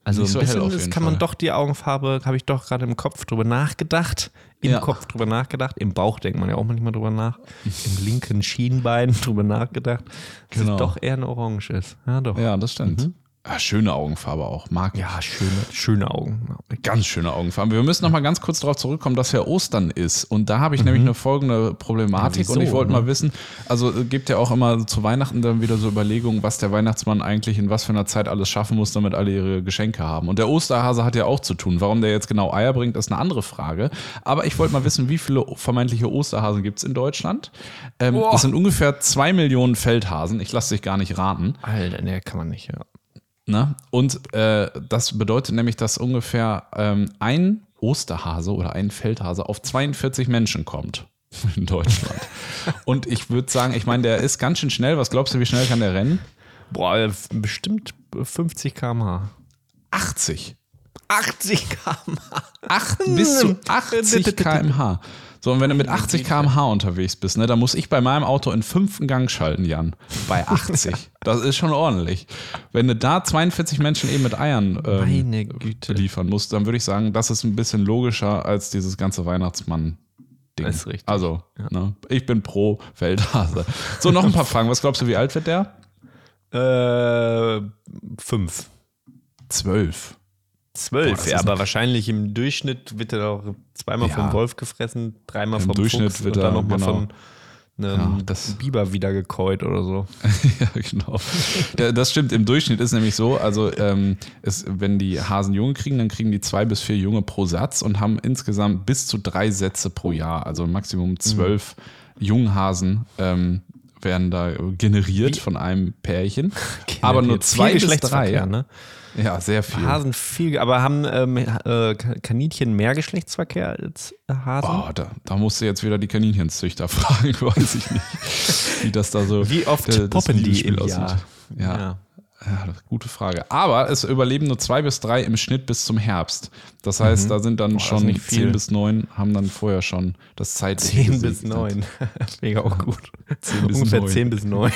Also Nicht ein bisschen so kann Fall. man doch die Augenfarbe, habe ich doch gerade im Kopf drüber nachgedacht. Im ja. Kopf drüber nachgedacht. Im Bauch denkt man ja auch manchmal drüber nach. Im linken Schienbein drüber nachgedacht. Dass genau. es doch eher ein Orange ist. Ja, doch. Ja, das stimmt. Mhm. Ja, ah, schöne Augenfarbe auch, mag ich. Ja, schöne, schöne Augen. Ganz schöne Augenfarbe. Wir müssen noch mal ganz kurz darauf zurückkommen, dass ja Ostern ist. Und da habe ich mhm. nämlich eine folgende Problematik. Ja, und ich wollte ne? mal wissen, also äh, gibt ja auch immer zu Weihnachten dann wieder so Überlegungen, was der Weihnachtsmann eigentlich in was für einer Zeit alles schaffen muss, damit alle ihre Geschenke haben. Und der Osterhase hat ja auch zu tun. Warum der jetzt genau Eier bringt, ist eine andere Frage. Aber ich wollte mal wissen, wie viele vermeintliche Osterhasen gibt es in Deutschland? Ähm, es sind ungefähr zwei Millionen Feldhasen. Ich lasse dich gar nicht raten. Alter, ne, kann man nicht, ja. Ne? Und äh, das bedeutet nämlich, dass ungefähr ähm, ein Osterhase oder ein Feldhase auf 42 Menschen kommt in Deutschland. Und ich würde sagen, ich meine, der ist ganz schön schnell. Was glaubst du, wie schnell kann der rennen? Boah, bestimmt 50 km/h. 80. 80 km/h. bis zu 80 km/h. So, und wenn du mit 80 km/h unterwegs bist, ne, dann muss ich bei meinem Auto in fünften Gang schalten, Jan. Bei 80. das ist schon ordentlich. Wenn du da 42 Menschen eben mit Eiern ähm, beliefern musst, dann würde ich sagen, das ist ein bisschen logischer als dieses ganze Weihnachtsmann. Ding. Das ist richtig. Also, ne, ich bin pro Feldhase. So, noch ein paar Fragen. Was glaubst du, wie alt wird der? Äh, fünf. Zwölf. Zwölf, ja, aber wahrscheinlich im Durchschnitt wird er auch zweimal Ja. vom Wolf gefressen, dreimal Im vom Durchschnitt Fuchs wird und dann er, nochmal genau. von einem Ja, das- Biber wieder gekäut oder so. ja, genau. Ja, Das stimmt. Im Durchschnitt ist nämlich so, also ähm, es, wenn die Hasen Junge kriegen, dann kriegen die zwei bis vier Junge pro Satz und haben insgesamt bis zu drei Sätze pro Jahr. Also Maximum zwölf Junghasen ähm, werden da generiert von einem Pärchen. Aber nur zwei bis drei. Ne? Ja, sehr viel. Hasen viel, aber haben ähm, äh, Kaninchen mehr Geschlechtsverkehr als Hasen? Oh, da, da musst du jetzt wieder die Kaninchenzüchter fragen, weiß ich nicht. Wie das da so. Wie oft das poppen die im. Jahr? Ja. Ja. Ja, gute Frage. Aber es überleben nur zwei bis drei im Schnitt bis zum Herbst. Das heißt, da sind dann ist schon nicht viel. zehn bis neun, haben dann vorher schon das zeitliche 10 bis. 9. Mega auch gut. 10 bis Ungefähr 9. 10 bis 9.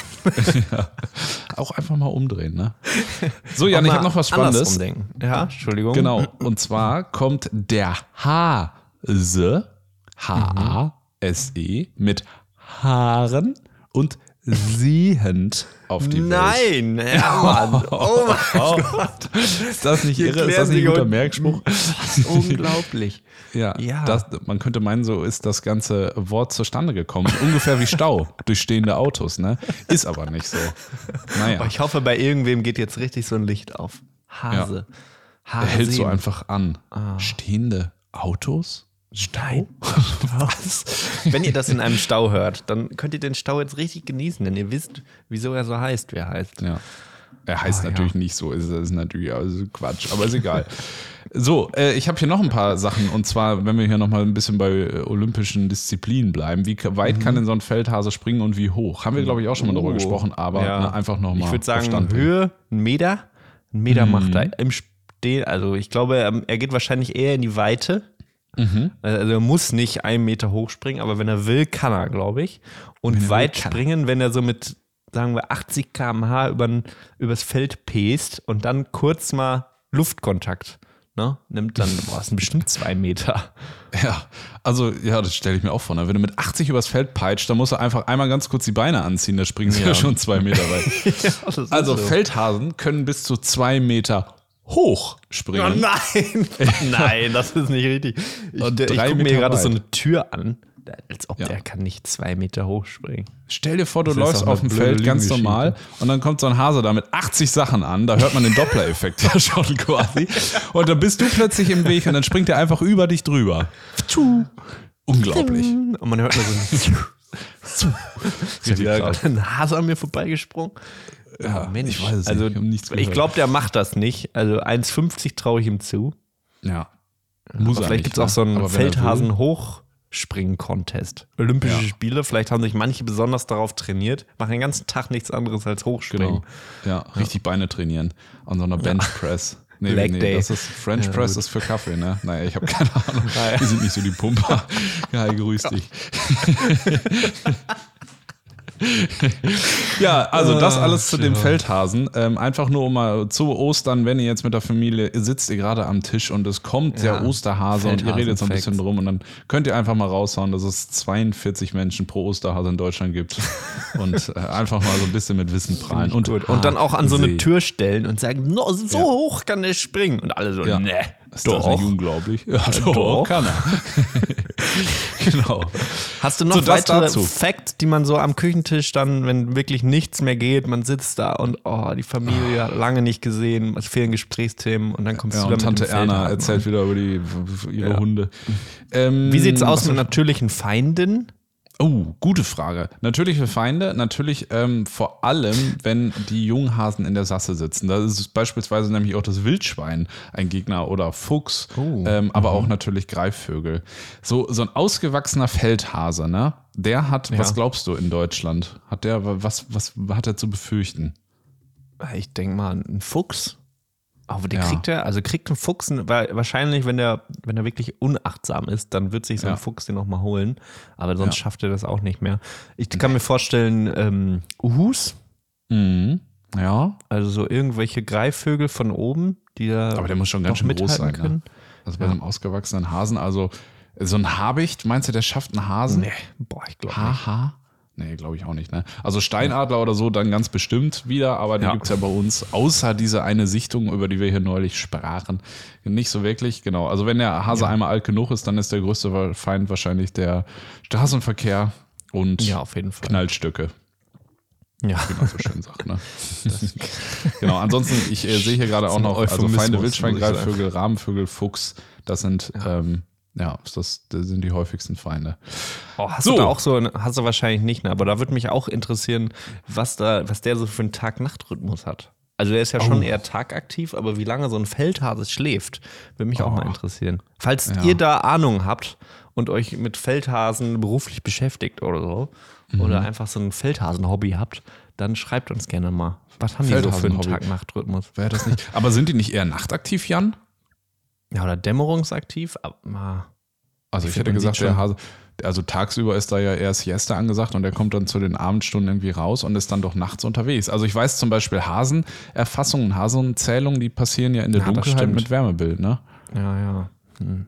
Auch einfach mal umdrehen, ne? So, Jan, ich habe noch was Spannendes. Umdenken. Ja, Entschuldigung. Genau. Und zwar kommt der Hase, H-A-S-E, E, mit Haaren und sehend auf die Welt. Nein, ja, Mann. Oh mein Gott. Ist das nicht irre? Ist das nicht ein guter Merkspruch? Unglaublich. Ja, Ja. Das, man könnte meinen, so ist das ganze Wort zustande gekommen. Ungefähr wie Stau durch stehende Autos, ne? Ist aber nicht so. Naja, Aber ich hoffe, bei irgendwem geht jetzt richtig so ein Licht auf. Hase. er Hase. hält so einfach an. Stehende Autos? Stein. Was? Wenn ihr das in einem Stau hört, dann könnt ihr den Stau jetzt richtig genießen, denn ihr wisst, wieso er so heißt, wie er heißt. Ja. Er heißt ja. natürlich nicht so, ist, ist natürlich also Quatsch, aber ist egal. So, äh, ich habe hier noch ein paar Sachen und zwar, wenn wir hier nochmal ein bisschen bei äh, olympischen Disziplinen bleiben. Wie weit kann denn so ein Feldhase springen und wie hoch? Haben wir, glaube ich, auch schon mal darüber Oh. gesprochen, aber Ja. ne, einfach nochmal. Ich würde sagen, Höhe, ein Meter. Ein Meter macht er im Stehen. Also ich glaube, er, er geht wahrscheinlich eher in die Weite. Also er muss nicht einen Meter hoch springen, aber wenn er will, kann er, glaube ich. Und will, weit er. springen, wenn er so mit, sagen wir, 80 km/h übern, übers Feld pest und dann kurz mal Luftkontakt ne, nimmt, dann boah, das sind bestimmt zwei Meter. Ja, also ja, das stelle ich mir auch vor. Ne? Wenn du mit 80 übers Feld peitscht, dann musst du einfach einmal ganz kurz die Beine anziehen, da springen sie ja, Ja. schon zwei Meter weit. ja, Also so. Feldhasen können bis zu zwei Meter hoch Oh springen. nein, nein, das ist nicht richtig. Ich, Und ich gucke mir gerade so eine Tür an, als ob Ja. der kann nicht zwei Meter hochspringen. Stell dir vor, du Das ist läufst auf dem Feld ganz normal und dann kommt so ein Hase da mit 80 Sachen an, da hört man den Doppler-Effekt ja schon quasi. Und dann bist du plötzlich im Weg und dann springt er einfach über dich drüber. Unglaublich. Und man hört nur so ein Richtig wieder krass. gerade ein Hase an mir vorbeigesprungen. Ja, Mensch. ich weiß es also, nicht, ich Ich glaube, der macht das nicht. Also 1,50 traue ich ihm zu. Ja. Muss Aber vielleicht gibt es auch ne? so einen Feldhasen-Hochspringen-Contest. Olympische Ja. Spiele, vielleicht haben sich manche besonders darauf trainiert, machen den ganzen Tag nichts anderes als Hochspringen. Genau. Ja, richtig Beine trainieren. An so einer Benchpress. Nee, Leg nee, Day. das ist French Ja, Press gut. ist für Kaffee, ne? Naja, ich habe keine Ahnung. Wir sind nicht so die Pumper. Ja, grüß dich. ja, also das alles zu dem Feldhasen. Ähm, einfach nur um mal zu Ostern, wenn ihr jetzt mit der Familie sitzt, ihr gerade am Tisch und es kommt Ja. der Osterhase und ihr redet so ein bisschen drum und dann könnt ihr einfach mal raushauen, dass es 42 Menschen pro Osterhase in Deutschland gibt und äh, einfach mal so ein bisschen mit Wissen prallen. Und, Und, und dann auch an so eine See. Tür stellen und sagen, no, so Ja. hoch kann der springen. Und alle so, Ja. ne, Ist das nicht doch. unglaublich? Ja, doch. kann er. genau. Hast du noch So, das weitere dazu. Facts, die man so am Küchentisch dann, wenn wirklich nichts mehr geht, man sitzt da und oh, die Familie hat lange nicht gesehen, es fehlen Gesprächsthemen und dann kommst Ja, du da und mit Tante Erna Feldhasen. erzählt wieder über die, ihre Ja. Hunde. Ähm, Wie sieht's aus mit natürlichen Feinden? Oh, gute Frage. Natürliche Feinde, natürlich ähm, vor allem, wenn die Junghasen in der Sasse sitzen. Da ist beispielsweise nämlich auch das Wildschwein ein Gegner oder Fuchs, Oh, ähm, aber auch natürlich Greifvögel. So, so ein ausgewachsener Feldhase, ne? Der hat, was Ja. glaubst du in Deutschland? Hat der, was, was hat er zu befürchten? Ich denke mal, ein Fuchs. Aber den Ja. kriegt er, also kriegt ein Fuchs, weil wahrscheinlich, wenn der, wenn er wirklich unachtsam ist, dann wird sich so ein Ja. Fuchs den nochmal holen. Aber sonst Ja. schafft er das auch nicht mehr. Ich kann mir vorstellen, ähm, Uhus, Mhm. Ja, also so irgendwelche Greifvögel von oben, die da aber der muss schon ganz schön groß sein. Ne? können. Also bei einem ausgewachsenen Hasen, also So ein Habicht, meinst du, der schafft einen Hasen? Nee, boah, ich glaube nicht. Haha. Nee, glaube ich auch nicht. Ne? Also Steinadler oder so dann ganz bestimmt wieder, aber die ja. gibt es ja bei uns, außer diese eine Sichtung, über die wir hier neulich sprachen, nicht so wirklich. Genau. Also wenn der Hase ja. einmal alt genug ist, dann ist der größte Feind wahrscheinlich der Straßenverkehr und ja, auf jeden Fall. Knallstücke. Ja. Wie man so schön sagt, ne? genau, ansonsten, ich äh, sehe hier gerade auch noch, also Feinde, Wildschwein, Greifvögel, Rahmenvögel, Fuchs, das sind ja. ähm, ja, das, das, sind die häufigsten Feinde. Oh, hast so. du da auch so, hast du wahrscheinlich nicht, ne? aber da würde mich auch interessieren, was da, was der so für einen Tag-Nacht-Rhythmus hat. Also der ist ja schon oh. eher tagaktiv, aber wie lange so ein Feldhase schläft, würde mich oh. auch mal interessieren. Falls ja. ihr da Ahnung habt und euch mit Feldhasen beruflich beschäftigt oder so, mhm. oder einfach so ein Feldhasen-Hobby habt, dann schreibt uns gerne mal. Was haben die so für einen Tag-Nacht-Rhythmus? Wäre das nicht. Aber sind die nicht eher nachtaktiv, Jan? Ja, oder dämmerungsaktiv. Aber, also ich, hätte gesagt, der Hase, also tagsüber ist da ja eher Siesta angesagt und der kommt dann zu den Abendstunden irgendwie raus und ist dann doch nachts unterwegs. Also ich weiß zum Beispiel Hasenerfassungen, Hasenzählungen, die passieren ja in der ja, Dunkelheit mit Wärmebild, ne? Ja, ja. Hm.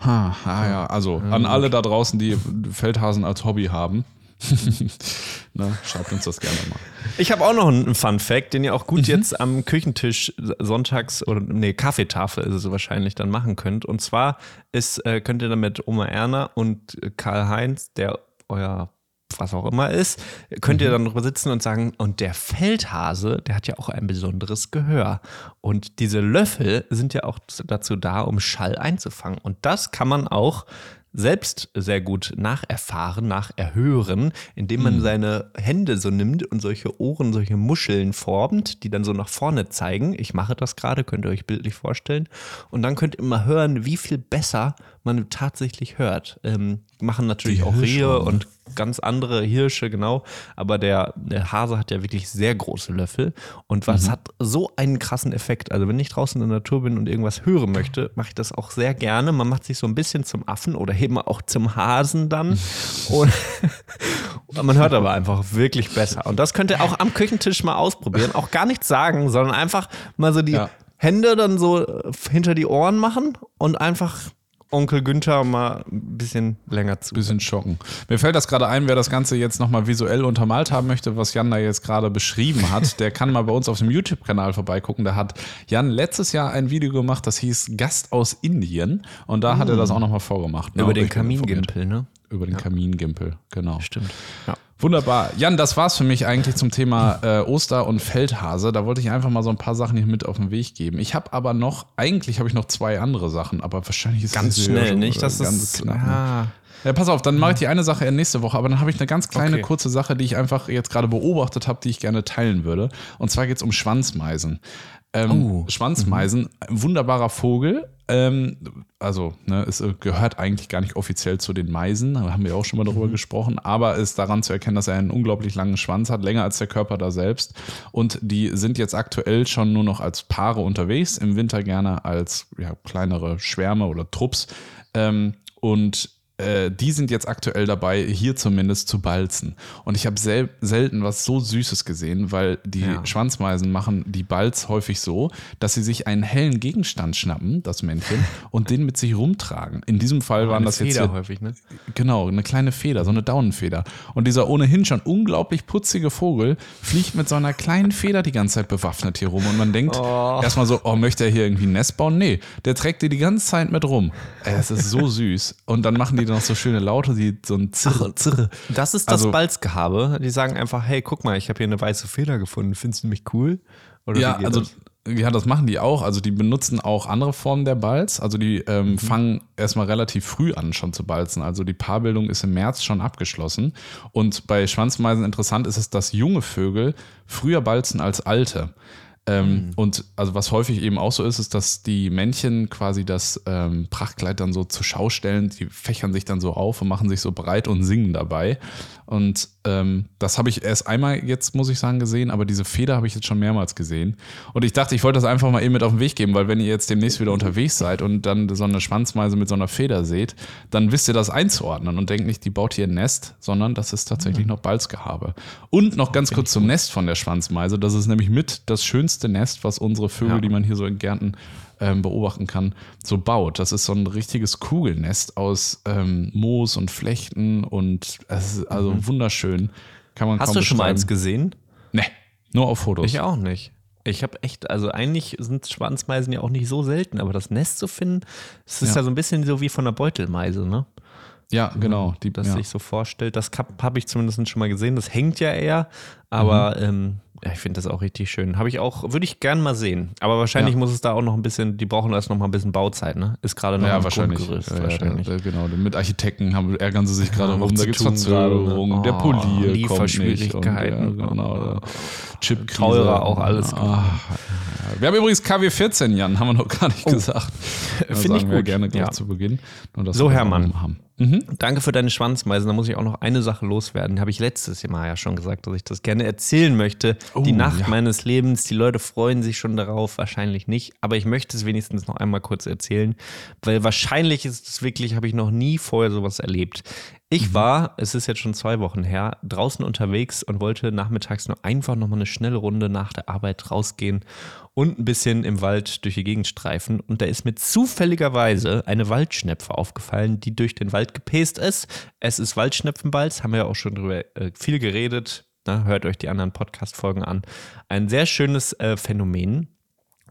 Ha, ah, ja, also ja, an alle da draußen, die Feldhasen als Hobby haben. ne, schreibt uns das gerne mal. Ich habe auch noch einen Fun Fact, den ihr auch gut mhm. jetzt am Küchentisch sonntags oder nee, Kaffeetafel ist es wahrscheinlich dann machen könnt. Und zwar ist, äh, könnt ihr dann mit Oma Erna und Karl-Heinz, der euer was auch immer ist, könnt ihr mhm. dann drüber sitzen und sagen, und der Feldhase, der hat ja auch ein besonderes Gehör. Und diese Löffel sind ja auch dazu da, um Schall einzufangen. Und das kann man auch selbst sehr gut nacherfahren, nacherhören, indem man mhm. seine Hände so nimmt und solche Ohren, solche Muscheln formt, die dann so nach vorne zeigen. Ich mache das gerade, könnt ihr euch bildlich vorstellen. Und dann könnt ihr mal hören, wie viel besser man tatsächlich hört. Ähm, machen natürlich auch Rehe und ganz andere Hirsche, genau. Aber der, der, Hase hat ja wirklich sehr große Löffel. Und was mhm. hat so einen krassen Effekt? Also, wenn ich draußen in der Natur bin und irgendwas hören möchte, mache ich das auch sehr gerne. Man macht sich so ein bisschen zum Affen oder eben auch zum Hasen dann. und man hört aber einfach wirklich besser. Und das könnt ihr auch am Küchentisch mal ausprobieren. Auch gar nichts sagen, sondern einfach mal so die ja. Hände dann so hinter die Ohren machen und einfach Onkel Günther mal ein bisschen länger zu. Bisschen schocken. Mir fällt das gerade ein, wer das Ganze jetzt nochmal visuell untermalt haben möchte, was Jan da jetzt gerade beschrieben hat, der kann mal bei uns auf dem YouTube-Kanal vorbeigucken. Da hat Jan letztes Jahr ein Video gemacht, das hieß Gast aus Indien. Und da mm. hat er das mm. auch nochmal vorgemacht. Ne? Über den Kamingimpel, ne? Über den ja. Kamingimpel, genau. Stimmt. Ja. Wunderbar. Jan, das war's für mich eigentlich zum Thema äh, Oster und Feldhase. Da wollte ich einfach mal so ein paar Sachen hier mit auf den Weg geben. Ich habe aber noch, eigentlich habe ich noch zwei andere Sachen, aber wahrscheinlich ist ganz das schnell, schon, nicht? Das ganz ist knapp. Ja. ja, pass auf, dann mache ich die eine Sache nächste Woche, aber dann habe ich eine ganz kleine okay. kurze Sache, die ich einfach jetzt gerade beobachtet habe, die ich gerne teilen würde. Und zwar geht es um Schwanzmeisen. Ähm, oh. Schwanzmeisen, ein wunderbarer Vogel. Ähm, also, ne, es gehört eigentlich gar nicht offiziell zu den Meisen, da haben wir auch schon mal darüber mhm. gesprochen, aber ist daran zu erkennen, dass er einen unglaublich langen Schwanz hat, länger als der Körper da selbst. Und die sind jetzt aktuell schon nur noch als Paare unterwegs, im Winter gerne als ja, kleinere Schwärme oder Trupps. Ähm, und äh, die sind jetzt aktuell dabei, hier zumindest zu balzen. Und ich habe sel selten was so Süßes gesehen, weil die ja. Schwanzmeisen machen die Balz häufig so, dass sie sich einen hellen Gegenstand schnappen, das Männchen, und den mit sich rumtragen. In diesem Fall waren das Feder jetzt. Feder häufig, ne? Genau, eine kleine Feder, so eine Daunenfeder. Und dieser ohnehin schon unglaublich putzige Vogel fliegt mit so einer kleinen Feder die ganze Zeit bewaffnet hier rum. Und man denkt oh. erstmal so, oh, möchte er hier irgendwie ein Nest bauen? Nee, der trägt die die ganze Zeit mit rum. Das ist so süß. Und dann machen die noch so schöne Laute, die so ein Zirre, Zirre. Das ist das also, Balzgehabe. Die sagen einfach, hey, guck mal, ich habe hier eine weiße Feder gefunden. Findest du mich cool? Oder ja, also das? ja, das machen die auch. Also die benutzen auch andere Formen der Balz. Also die ähm, mhm. fangen erstmal relativ früh an schon zu balzen. Also die Paarbildung ist im März schon abgeschlossen. Und bei Schwanzmeisen interessant ist es, dass junge Vögel früher balzen als alte. Ähm, mhm. Und also was häufig eben auch so ist, ist, dass die Männchen quasi das ähm, Prachtkleid dann so zur Schau stellen, die fächern sich dann so auf und machen sich so breit und singen dabei. Und ähm, das habe ich erst einmal jetzt, muss ich sagen, gesehen, aber diese Feder habe ich jetzt schon mehrmals gesehen. Und ich dachte, ich wollte das einfach mal eben mit auf den Weg geben, weil wenn ihr jetzt demnächst wieder unterwegs seid und dann so eine Schwanzmeise mit so einer Feder seht, dann wisst ihr das einzuordnen und denkt nicht, die baut hier ein Nest, sondern das ist tatsächlich mhm. noch Balzgehabe. Und noch ganz kurz zum Nest von der Schwanzmeise. Das ist nämlich mit das schönste Nest, was unsere Vögel, ja. die man hier so in Gärten ähm, beobachten kann, so baut. Das ist so ein richtiges Kugelnest aus ähm, Moos und Flechten und es ist also mhm. wunderschön. Kann man Hast du schon mal eins gesehen? Nee, nur auf Fotos. Ich auch nicht. Ich habe echt, also eigentlich sind Schwanzmeisen ja auch nicht so selten, aber das Nest zu finden, das ist ja, ja so ein bisschen so wie von einer Beutelmeise, ne? Ja, genau. Die, das ja. sich so vorstellt. Das habe hab ich zumindest schon mal gesehen. Das hängt ja eher, aber mhm. ähm, ja, ich finde das auch richtig schön. Habe ich auch, würde ich gern mal sehen. Aber wahrscheinlich ja. muss es da auch noch ein bisschen, die brauchen erst noch mal ein bisschen Bauzeit, ne? Ist gerade noch ja, wahrscheinlich. Grundgerüst. Ja, wahrscheinlich. Ja, genau. Mit Architekten haben, ärgern sie sich gerade rum. Da gibt es Verzögerungen. Oh, der Polier Lieferschwierigkeiten. Ja, genau. Oh. Chip Teurer auch alles. Oh, wir haben übrigens KW14, Jan, haben wir noch gar nicht oh. gesagt. Finde ich gut. gerne gleich zu Beginn. so, Hermann. Haben. Mhm. Danke für deine Schwanzmeisen. Da muss ich auch noch eine Sache loswerden. Habe ich letztes Jahr ja schon gesagt, dass ich das gerne erzählen möchte. Oh, die Nacht ja. meines Lebens. Die Leute freuen sich schon darauf, wahrscheinlich nicht. Aber ich möchte es wenigstens noch einmal kurz erzählen, weil wahrscheinlich ist es wirklich, habe ich noch nie vorher sowas erlebt. Ich mhm. war, es ist jetzt schon zwei Wochen her, draußen unterwegs und wollte nachmittags nur einfach nochmal eine schnelle Runde nach der Arbeit rausgehen und ein bisschen im Wald durch die Gegend streifen. Und da ist mir zufälligerweise eine Waldschnepfe aufgefallen, die durch den Wald gepäst ist. Es ist Waldschnepfenbalz, haben wir ja auch schon drüber äh, viel geredet. Na, hört euch die anderen Podcast-Folgen an. Ein sehr schönes äh, Phänomen.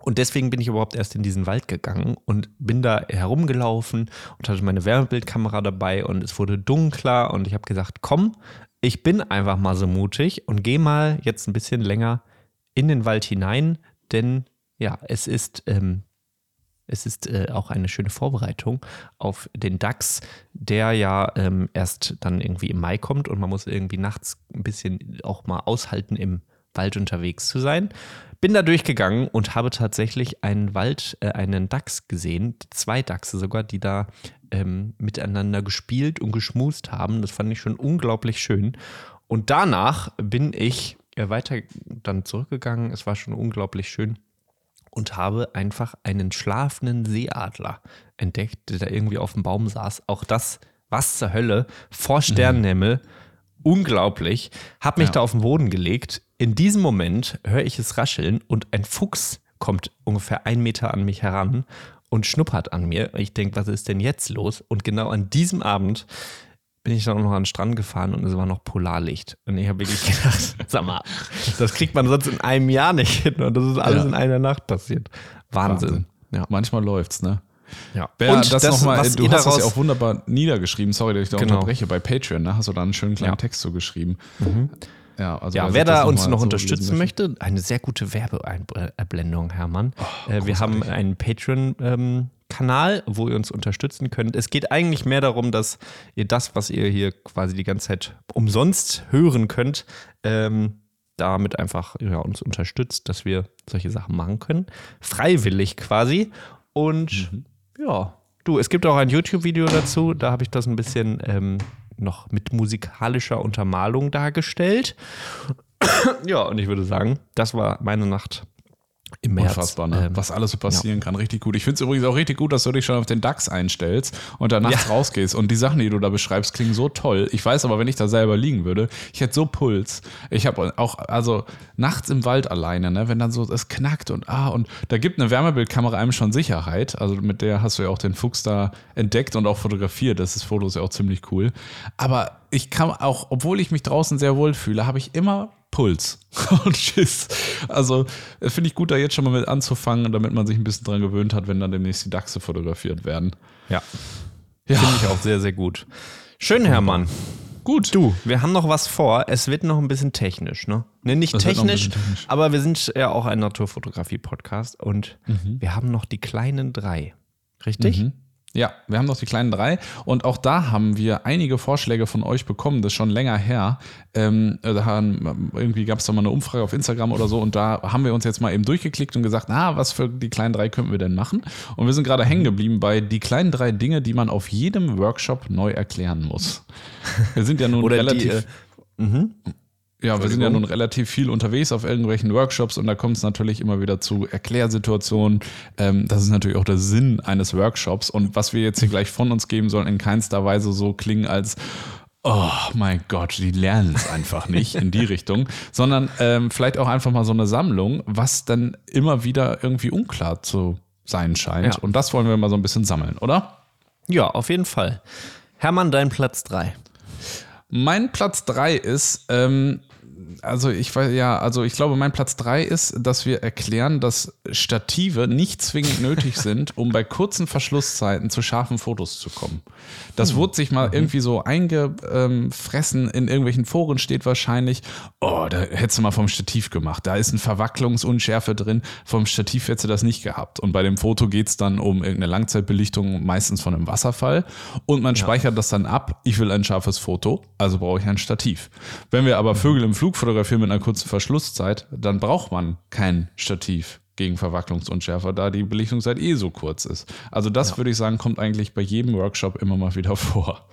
Und deswegen bin ich überhaupt erst in diesen Wald gegangen und bin da herumgelaufen und hatte meine Wärmebildkamera dabei und es wurde dunkler und ich habe gesagt, komm, ich bin einfach mal so mutig und gehe mal jetzt ein bisschen länger in den Wald hinein, denn ja, es ist, ähm, es ist äh, auch eine schöne Vorbereitung auf den DAX, der ja ähm, erst dann irgendwie im Mai kommt und man muss irgendwie nachts ein bisschen auch mal aushalten, im Wald unterwegs zu sein. Bin da durchgegangen und habe tatsächlich einen Wald, äh, einen Dachs gesehen, zwei Dachse sogar, die da ähm, miteinander gespielt und geschmust haben. Das fand ich schon unglaublich schön. Und danach bin ich äh, weiter dann zurückgegangen. Es war schon unglaublich schön und habe einfach einen schlafenden Seeadler entdeckt, der da irgendwie auf dem Baum saß. Auch das, was zur Hölle, vor Sternenhimmel. Mhm unglaublich. Hab mich ja. da auf den Boden gelegt. In diesem Moment höre ich es rascheln und ein Fuchs kommt ungefähr einen Meter an mich heran und schnuppert an mir. Ich denke, was ist denn jetzt los? Und genau an diesem Abend bin ich dann auch noch an den Strand gefahren und es war noch Polarlicht. Und ich habe wirklich gedacht, sag mal, das kriegt man sonst in einem Jahr nicht hin. Und das ist alles ja. in einer Nacht passiert. Wahnsinn. Wahnsinn. Ja. Manchmal läuft's, ne? Ja. Wer und das, das noch mal, du hast das ja auch wunderbar niedergeschrieben. Sorry, dass ich da genau. unterbreche. Bei Patreon ne, hast du da einen schönen kleinen ja. Text so geschrieben. Mhm. Ja, also ja wer da uns noch, so unterstützen möchte, eine sehr gute Werbeerblendung, Hermann. Oh, äh, wir haben einen Patreon- ähm, Kanal, wo ihr uns unterstützen könnt. Es geht eigentlich mehr darum, dass ihr das, was ihr hier quasi die ganze Zeit umsonst hören könnt, ähm, damit einfach ja, uns unterstützt, dass wir solche Sachen machen können. Freiwillig quasi. Und mhm. Ja, du, es gibt auch ein YouTube-Video dazu, da habe ich das ein bisschen ähm, noch mit musikalischer Untermalung dargestellt. ja, und ich würde sagen, das war meine Nacht im März. Unfassbar, ne? Ähm, was alles so passieren ja. kann. Richtig gut. Ich finde es übrigens auch richtig gut, dass du dich schon auf den DAX einstellst und dann nachts ja. rausgehst. Und die Sachen, die du da beschreibst, klingen so toll. Ich weiß aber, wenn ich da selber liegen würde, ich hätte so Puls. Ich habe auch, also nachts im Wald alleine, ne, wenn dann so es knackt und ah, und da gibt eine Wärmebildkamera einem schon Sicherheit. Also mit der hast du ja auch den Fuchs da entdeckt und auch fotografiert. Das ist Fotos ja auch ziemlich cool. Aber ich kann auch, obwohl ich mich draußen sehr wohl fühle, habe ich immer Puls und Schiss. Also äh, finde ich gut, da jetzt schon mal mit anzufangen, damit man sich ein bisschen dran gewöhnt hat, wenn dann demnächst die Dachse fotografiert werden. Ja. ja. Finde ich auch sehr, sehr gut. Schön, Hermann. Gut. Du, wir haben noch was vor. Es wird noch ein bisschen technisch, ne? Ne, nicht technisch, technisch, aber wir sind ja auch ein Naturfotografie-Podcast und mhm. wir haben noch die kleinen drei. Richtig? Mhm. Ja, wir haben noch die kleinen drei und auch da haben wir einige Vorschläge von euch bekommen, das ist schon länger her. Ähm, da haben, irgendwie gab es da mal eine Umfrage auf Instagram oder so und da haben wir uns jetzt mal eben durchgeklickt und gesagt, na, was für die kleinen drei könnten wir denn machen? Und wir sind gerade hängen geblieben bei die kleinen drei Dinge, die man auf jedem Workshop neu erklären muss. Wir sind ja nun relativ. Die, äh, mhm. Ja, wir sind ja nun relativ viel unterwegs auf irgendwelchen Workshops und da kommt es natürlich immer wieder zu Erklärsituationen. Ähm, das ist natürlich auch der Sinn eines Workshops. Und was wir jetzt hier gleich von uns geben sollen, in keinster Weise so klingen als Oh mein Gott, die lernen es einfach nicht in die Richtung, sondern ähm, vielleicht auch einfach mal so eine Sammlung, was dann immer wieder irgendwie unklar zu sein scheint. Ja. Und das wollen wir mal so ein bisschen sammeln, oder? Ja, auf jeden Fall. Hermann, dein Platz 3. Mein Platz 3 ist, ähm, also ich weiß ja, also ich glaube, mein Platz 3 ist, dass wir erklären, dass Stative nicht zwingend nötig sind, um bei kurzen Verschlusszeiten zu scharfen Fotos zu kommen. Das hm. wurde sich mal mhm. irgendwie so eingefressen in irgendwelchen Foren steht wahrscheinlich, oh, da hättest du mal vom Stativ gemacht. Da ist eine Verwacklungsunschärfe drin. Vom Stativ hättest du das nicht gehabt. Und bei dem Foto geht es dann um irgendeine Langzeitbelichtung, meistens von einem Wasserfall. Und man ja. speichert das dann ab. Ich will ein scharfes Foto, also brauche ich ein Stativ. Wenn wir aber mhm. Vögel im Flug fotografieren mit einer kurzen Verschlusszeit, dann braucht man kein Stativ gegen Verwacklungsunschärfe, da die Belichtungszeit eh so kurz ist. Also das ja. würde ich sagen, kommt eigentlich bei jedem Workshop immer mal wieder vor.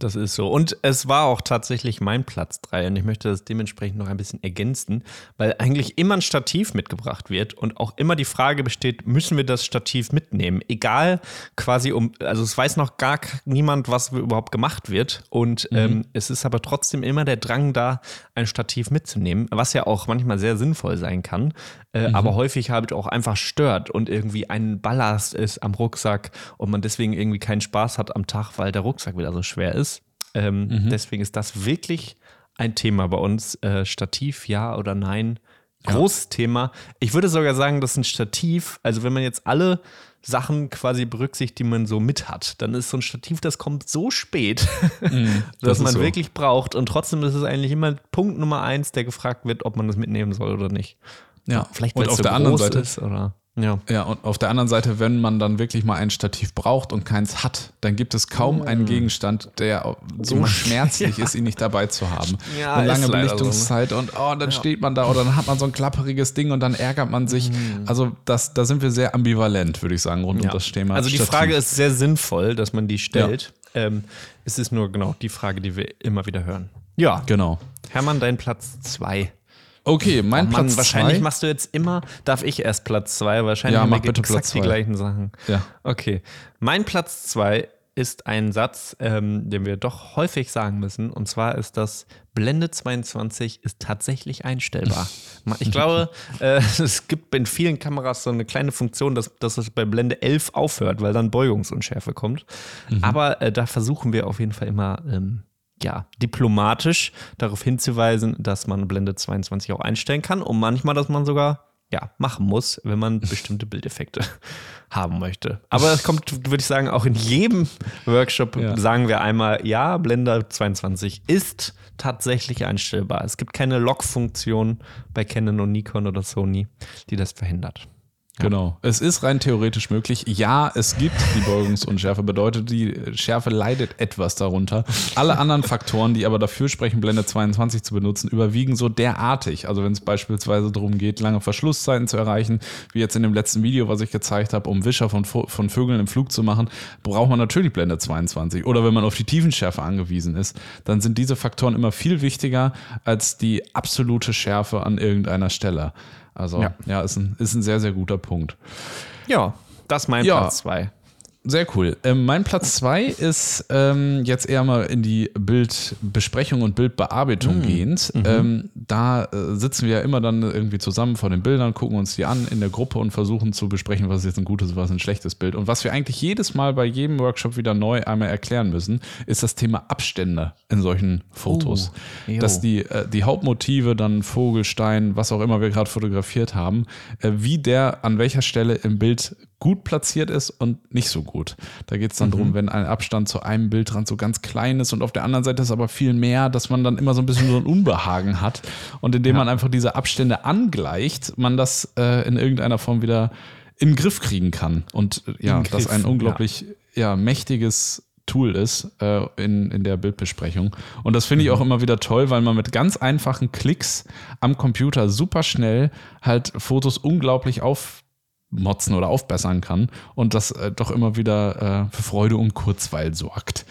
Das ist so. Und es war auch tatsächlich mein Platz 3 und ich möchte das dementsprechend noch ein bisschen ergänzen, weil eigentlich immer ein Stativ mitgebracht wird und auch immer die Frage besteht, müssen wir das Stativ mitnehmen? Egal quasi um, also es weiß noch gar niemand, was überhaupt gemacht wird und mhm. ähm, es ist aber trotzdem immer der Drang da, ein Stativ mitzunehmen, was ja auch manchmal sehr sinnvoll sein kann, äh, mhm. aber häufig halt auch einfach stört und irgendwie ein Ballast ist am Rucksack und man deswegen irgendwie keinen Spaß hat am Tag, weil der Rucksack wieder so schwer ist. Ähm, mhm. Deswegen ist das wirklich ein Thema bei uns. Äh, Stativ, ja oder nein? Großes ja. Thema. Ich würde sogar sagen, dass ein Stativ, also wenn man jetzt alle Sachen quasi berücksichtigt, die man so mit hat, dann ist so ein Stativ, das kommt so spät, mm, dass man so. wirklich braucht. Und trotzdem ist es eigentlich immer Punkt Nummer eins, der gefragt wird, ob man das mitnehmen soll oder nicht. Ja, vielleicht weil es so der anderen Seite ist oder ja. ja, und auf der anderen Seite, wenn man dann wirklich mal ein Stativ braucht und keins hat, dann gibt es kaum einen Gegenstand, der so schmerzlich ja. ist, ihn nicht dabei zu haben. Ja, Eine lange Belichtungszeit so, ne? und oh, dann ja. steht man da oder dann hat man so ein klapperiges Ding und dann ärgert man sich. Mhm. Also das, da sind wir sehr ambivalent, würde ich sagen, rund um das Thema. Also die Stativ. Frage ist sehr sinnvoll, dass man die stellt. Ähm, es ist nur genau die Frage, die wir immer wieder hören. Ja, genau. Hermann, dein Platz zwei. Okay, mein oh Mann, Platz Wahrscheinlich zwei. machst du jetzt immer, darf ich erst Platz zwei? Wahrscheinlich ja, mach bitte Platz zwei. die gleichen Sachen. Ja. Okay. Mein Platz zwei ist ein Satz, ähm, den wir doch häufig sagen müssen. Und zwar ist das, Blende 22 ist tatsächlich einstellbar. Ich glaube, äh, es gibt in vielen Kameras so eine kleine Funktion, dass, dass es bei Blende 11 aufhört, weil dann Beugungsunschärfe kommt. Mhm. Aber äh, da versuchen wir auf jeden Fall immer ähm, ja, diplomatisch darauf hinzuweisen, dass man Blende 22 auch einstellen kann und manchmal, dass man sogar ja, machen muss, wenn man bestimmte Bildeffekte haben möchte. Aber es kommt, würde ich sagen, auch in jedem Workshop ja. sagen wir einmal, ja, Blender 22 ist tatsächlich einstellbar. Es gibt keine Lock-Funktion bei Canon und Nikon oder Sony, die das verhindert. Genau. Es ist rein theoretisch möglich. Ja, es gibt die Beugungsunschärfe. Bedeutet, die Schärfe leidet etwas darunter. Alle anderen Faktoren, die aber dafür sprechen, Blende 22 zu benutzen, überwiegen so derartig. Also wenn es beispielsweise darum geht, lange Verschlusszeiten zu erreichen, wie jetzt in dem letzten Video, was ich gezeigt habe, um Wischer von, von Vögeln im Flug zu machen, braucht man natürlich Blende 22. Oder wenn man auf die Tiefenschärfe angewiesen ist, dann sind diese Faktoren immer viel wichtiger als die absolute Schärfe an irgendeiner Stelle. Also ja, ja ist, ein, ist ein sehr, sehr guter Punkt. Ja, das ist mein ja. Platz 2. Sehr cool. Ähm, mein Platz zwei ist ähm, jetzt eher mal in die Bildbesprechung und Bildbearbeitung mhm. gehend. Ähm, da äh, sitzen wir ja immer dann irgendwie zusammen vor den Bildern, gucken uns die an in der Gruppe und versuchen zu besprechen, was ist jetzt ein gutes, was ist ein schlechtes Bild. Und was wir eigentlich jedes Mal bei jedem Workshop wieder neu einmal erklären müssen, ist das Thema Abstände in solchen Fotos. Oh, Dass die, äh, die Hauptmotive, dann Vogelstein, was auch immer wir gerade fotografiert haben, äh, wie der an welcher Stelle im Bild gut platziert ist und nicht so gut. Da geht es dann mhm. darum, wenn ein Abstand zu einem Bildrand so ganz klein ist und auf der anderen Seite ist aber viel mehr, dass man dann immer so ein bisschen so ein Unbehagen hat. Und indem ja. man einfach diese Abstände angleicht, man das äh, in irgendeiner Form wieder in den Griff kriegen kann. Und äh, ja, Griff, das ein unglaublich ja. ja mächtiges Tool ist äh, in, in der Bildbesprechung. Und das finde ich mhm. auch immer wieder toll, weil man mit ganz einfachen Klicks am Computer super schnell halt Fotos unglaublich auf motzen oder aufbessern kann und das äh, doch immer wieder äh, für Freude und Kurzweil sorgt.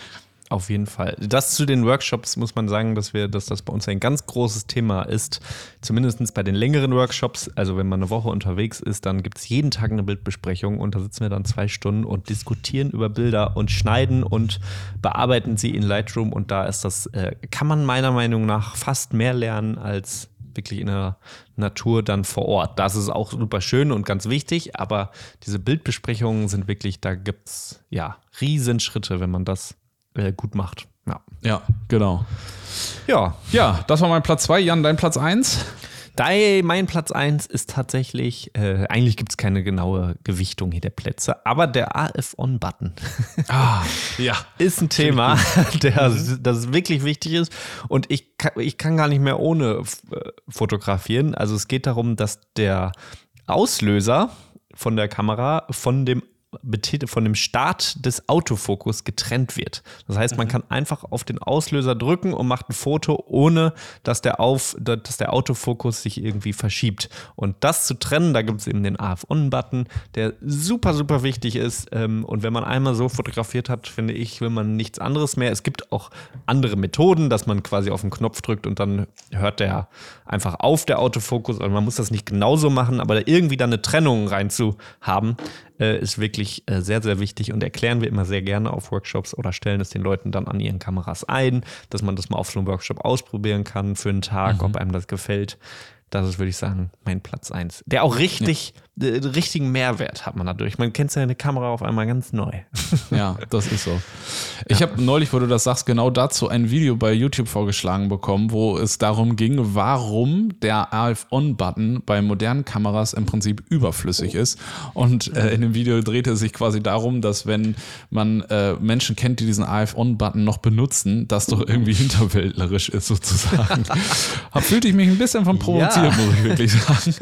Auf jeden Fall. Das zu den Workshops muss man sagen, dass wir, dass das bei uns ein ganz großes Thema ist. Zumindest bei den längeren Workshops. Also wenn man eine Woche unterwegs ist, dann gibt es jeden Tag eine Bildbesprechung und da sitzen wir dann zwei Stunden und diskutieren über Bilder und schneiden und bearbeiten sie in Lightroom. Und da ist das, äh, kann man meiner Meinung nach fast mehr lernen als wirklich in der Natur dann vor Ort. Das ist auch super schön und ganz wichtig, aber diese Bildbesprechungen sind wirklich, da gibt es ja Riesenschritte, wenn man das äh, gut macht. Ja. ja, genau. Ja. Ja, das war mein Platz 2. Jan, dein Platz 1? Dein, mein Platz 1 ist tatsächlich, äh, eigentlich gibt es keine genaue Gewichtung hier der Plätze, aber der AF-On-Button ah, ja. ist ein Thema, der, das wirklich wichtig ist. Und ich kann, ich kann gar nicht mehr ohne äh, fotografieren. Also es geht darum, dass der Auslöser von der Kamera von dem von dem Start des Autofokus getrennt wird. Das heißt, man mhm. kann einfach auf den Auslöser drücken und macht ein Foto, ohne dass der, auf, dass der Autofokus sich irgendwie verschiebt. Und das zu trennen, da gibt es eben den AF-On-Button, der super, super wichtig ist. Ähm, und wenn man einmal so fotografiert hat, finde ich, will man nichts anderes mehr. Es gibt auch andere Methoden, dass man quasi auf den Knopf drückt und dann hört der einfach auf, der Autofokus. Also man muss das nicht genauso machen, aber irgendwie da eine Trennung rein zu haben, äh, ist wirklich äh, sehr, sehr wichtig und erklären wir immer sehr gerne auf Workshops oder stellen es den Leuten dann an ihren Kameras ein, dass man das mal auf so einem Workshop ausprobieren kann für einen Tag, mhm. ob einem das gefällt. Das ist, würde ich sagen, mein Platz 1. Der auch richtig ja richtigen Mehrwert hat man dadurch. Man kennt seine Kamera auf einmal ganz neu. Ja, das ist so. Ich ja. habe neulich, wo du das sagst, genau dazu ein Video bei YouTube vorgeschlagen bekommen, wo es darum ging, warum der AF-On-Button bei modernen Kameras im Prinzip überflüssig ist. Und äh, in dem Video drehte es sich quasi darum, dass wenn man äh, Menschen kennt, die diesen AF-On-Button noch benutzen, das doch irgendwie hinterwäldlerisch ist sozusagen. Fühlte ich mich ein bisschen von provoziert, ja. muss ich wirklich sagen.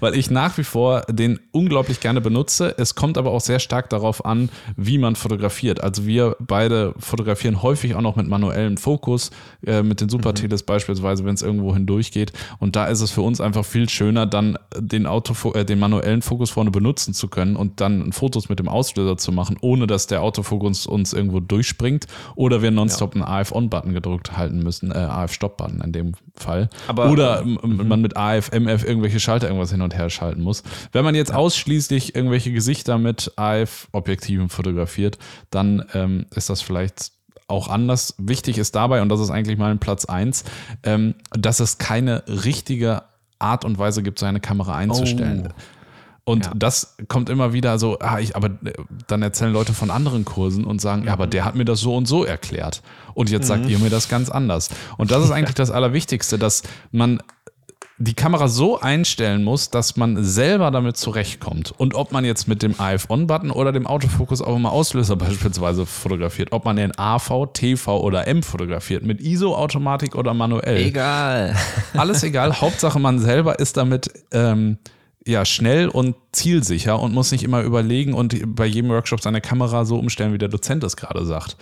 Weil ich nach wie vor den unglaublich gerne benutze. Es kommt aber auch sehr stark darauf an, wie man fotografiert. Also wir beide fotografieren häufig auch noch mit manuellem Fokus, äh, mit den Superteles mhm. beispielsweise, wenn es irgendwo hindurchgeht. Und da ist es für uns einfach viel schöner, dann den, Autofo äh, den manuellen Fokus vorne benutzen zu können und dann Fotos mit dem Auslöser zu machen, ohne dass der Autofokus uns irgendwo durchspringt oder wir nonstop ja. einen AF-On-Button gedrückt halten müssen, äh, AF-Stop-Button in dem Fall. Aber, oder mhm. man mit AF, MF irgendwelche Schalter irgendwas hin und her schalten muss. Wenn man jetzt ausschließlich irgendwelche Gesichter mit AF-Objektiven fotografiert, dann ähm, ist das vielleicht auch anders. Wichtig ist dabei, und das ist eigentlich mein Platz 1, ähm, dass es keine richtige Art und Weise gibt, seine Kamera einzustellen. Oh. Und ja. das kommt immer wieder so, ah, ich, aber äh, dann erzählen Leute von anderen Kursen und sagen, ja, aber der hat mir das so und so erklärt. Und jetzt mhm. sagt ihr mir das ganz anders. Und das ist eigentlich das Allerwichtigste, dass man die Kamera so einstellen muss, dass man selber damit zurechtkommt. Und ob man jetzt mit dem AF-On-Button oder dem Autofokus auch immer Auslöser beispielsweise fotografiert, ob man den AV, TV oder M fotografiert, mit ISO-Automatik oder manuell. Egal. Alles egal. Hauptsache man selber ist damit ähm, ja, schnell und zielsicher und muss nicht immer überlegen und bei jedem Workshop seine Kamera so umstellen, wie der Dozent es gerade sagt.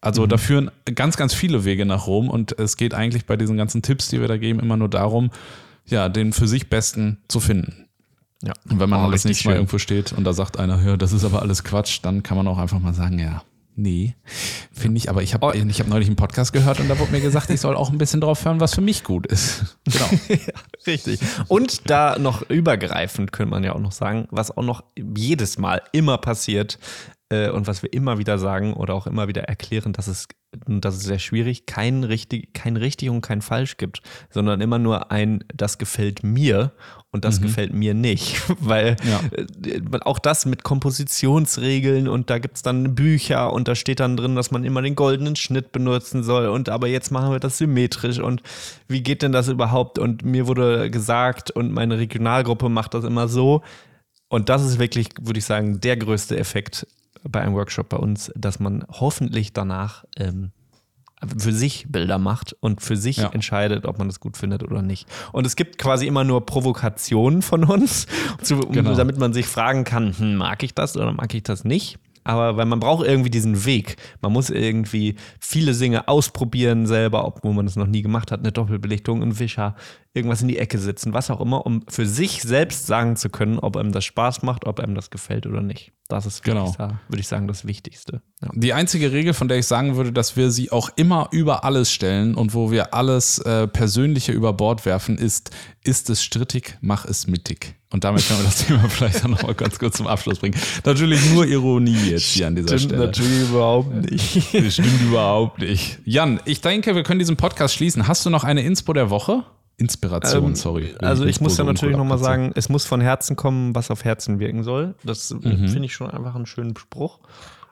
Also mhm. da führen ganz, ganz viele Wege nach Rom und es geht eigentlich bei diesen ganzen Tipps, die wir da geben, immer nur darum, ja, den für sich Besten zu finden. Ja. Und wenn man oh, alles nicht mal irgendwo steht und da sagt einer, ja, das ist aber alles Quatsch, dann kann man auch einfach mal sagen, ja, nee, finde ich, aber ich habe oh. ich hab neulich einen Podcast gehört und da wurde mir gesagt, ich soll auch ein bisschen drauf hören, was für mich gut ist. Genau. ja, richtig. Und da noch übergreifend könnte man ja auch noch sagen, was auch noch jedes Mal immer passiert, äh, und was wir immer wieder sagen oder auch immer wieder erklären, dass es, das ist sehr schwierig, kein richtig, kein richtig und kein falsch gibt, sondern immer nur ein, das gefällt mir und das mhm. gefällt mir nicht. Weil ja. Äh, auch das mit Kompositionsregeln und da gibt es dann Bücher und da steht dann drin, dass man immer den goldenen Schnitt benutzen soll und aber jetzt machen wir das symmetrisch und wie geht denn das überhaupt? Und mir wurde gesagt und meine Regionalgruppe macht das immer so. Und das ist wirklich, würde ich sagen, der größte Effekt bei einem Workshop bei uns, dass man hoffentlich danach ähm, für sich Bilder macht und für sich ja. entscheidet, ob man das gut findet oder nicht. Und es gibt quasi immer nur Provokationen von uns, zu, genau. damit man sich fragen kann, hm, mag ich das oder mag ich das nicht? Aber weil man braucht irgendwie diesen Weg. Man muss irgendwie viele Dinge ausprobieren selber, obwohl man es noch nie gemacht hat, eine Doppelbelichtung, ein Wischer, irgendwas in die Ecke sitzen, was auch immer, um für sich selbst sagen zu können, ob einem das Spaß macht, ob einem das gefällt oder nicht. Das ist, genau. würde ich sagen, das Wichtigste. Ja. Die einzige Regel, von der ich sagen würde, dass wir sie auch immer über alles stellen und wo wir alles äh, Persönliche über Bord werfen, ist, ist es strittig, mach es mittig. Und damit können wir das Thema vielleicht dann nochmal ganz kurz zum Abschluss bringen. Natürlich nur Ironie jetzt hier an dieser stimmt Stelle. natürlich überhaupt nicht. Das stimmt überhaupt nicht. Jan, ich denke, wir können diesen Podcast schließen. Hast du noch eine Inspo der Woche? Inspiration, ähm, sorry. Also ich muss da natürlich nochmal sagen, es muss von Herzen kommen, was auf Herzen wirken soll. Das mhm. finde ich schon einfach einen schönen Spruch.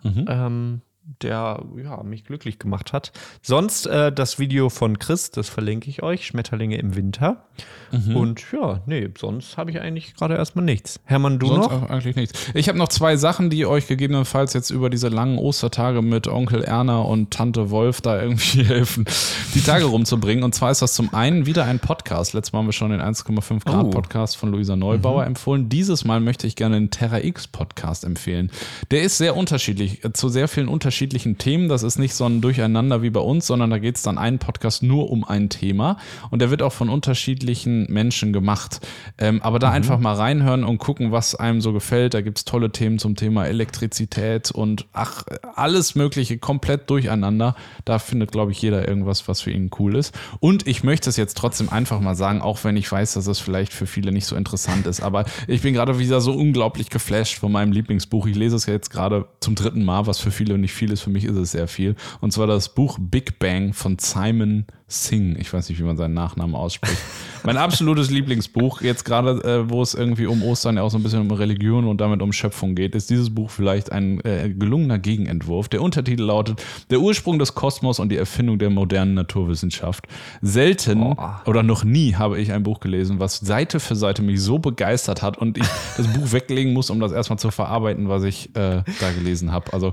Mhm. Ähm, der ja, mich glücklich gemacht hat. Sonst äh, das Video von Chris, das verlinke ich euch, Schmetterlinge im Winter. Mhm. Und ja, nee, sonst habe ich eigentlich gerade erstmal nichts. Hermann, du sonst noch? eigentlich nichts. Ich habe noch zwei Sachen, die euch gegebenenfalls jetzt über diese langen Ostertage mit Onkel Erna und Tante Wolf da irgendwie helfen, die Tage rumzubringen. Und zwar ist das zum einen wieder ein Podcast. Letztes Mal haben wir schon den 1,5 Grad oh. Podcast von Luisa Neubauer mhm. empfohlen. Dieses Mal möchte ich gerne den Terra X Podcast empfehlen. Der ist sehr unterschiedlich, äh, zu sehr vielen unterschiedlichen unterschiedlichen Themen. Das ist nicht so ein Durcheinander wie bei uns, sondern da geht es dann einen Podcast nur um ein Thema. Und der wird auch von unterschiedlichen Menschen gemacht. Ähm, aber da mhm. einfach mal reinhören und gucken, was einem so gefällt. Da gibt es tolle Themen zum Thema Elektrizität und ach, alles Mögliche komplett durcheinander. Da findet, glaube ich, jeder irgendwas, was für ihn cool ist. Und ich möchte es jetzt trotzdem einfach mal sagen, auch wenn ich weiß, dass es vielleicht für viele nicht so interessant ist. Aber ich bin gerade wieder so unglaublich geflasht von meinem Lieblingsbuch. Ich lese es jetzt gerade zum dritten Mal, was für viele nicht viel viel ist, für mich ist es sehr viel. Und zwar das Buch Big Bang von Simon Singh. Ich weiß nicht, wie man seinen Nachnamen ausspricht. mein absolutes Lieblingsbuch, jetzt gerade, äh, wo es irgendwie um Ostern ja auch so ein bisschen um Religion und damit um Schöpfung geht, ist dieses Buch vielleicht ein äh, gelungener Gegenentwurf. Der Untertitel lautet Der Ursprung des Kosmos und die Erfindung der modernen Naturwissenschaft. Selten oh. oder noch nie habe ich ein Buch gelesen, was Seite für Seite mich so begeistert hat und ich das Buch weglegen muss, um das erstmal zu verarbeiten, was ich äh, da gelesen habe. Also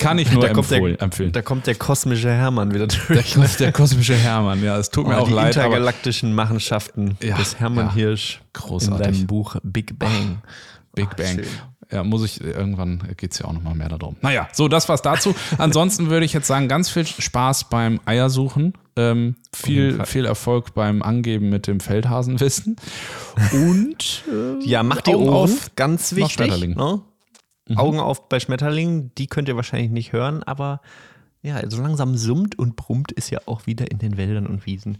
kann ich nur empfohlen, der, empfehlen. Da kommt der kosmische Hermann wieder durch. Der, der kosmische Hermann, ja, es tut oh, mir auch die leid. Die intergalaktischen Machenschaften ja, des Hermann ja, Hirsch großartig. in seinem Buch Big Bang. Big Ach, Bang. Schön. Ja, muss ich, irgendwann geht es ja auch nochmal mehr darum. Naja, so, das war's dazu. Ansonsten würde ich jetzt sagen, ganz viel Spaß beim Eiersuchen. Ähm, viel, viel Erfolg beim Angeben mit dem Feldhasenwissen. Und äh, ja, macht die Augen auf, ganz wichtig. Ne? Mhm. Augen auf bei Schmetterlingen, die könnt ihr wahrscheinlich nicht hören, aber ja, so langsam summt und brummt es ja auch wieder in den Wäldern und Wiesen.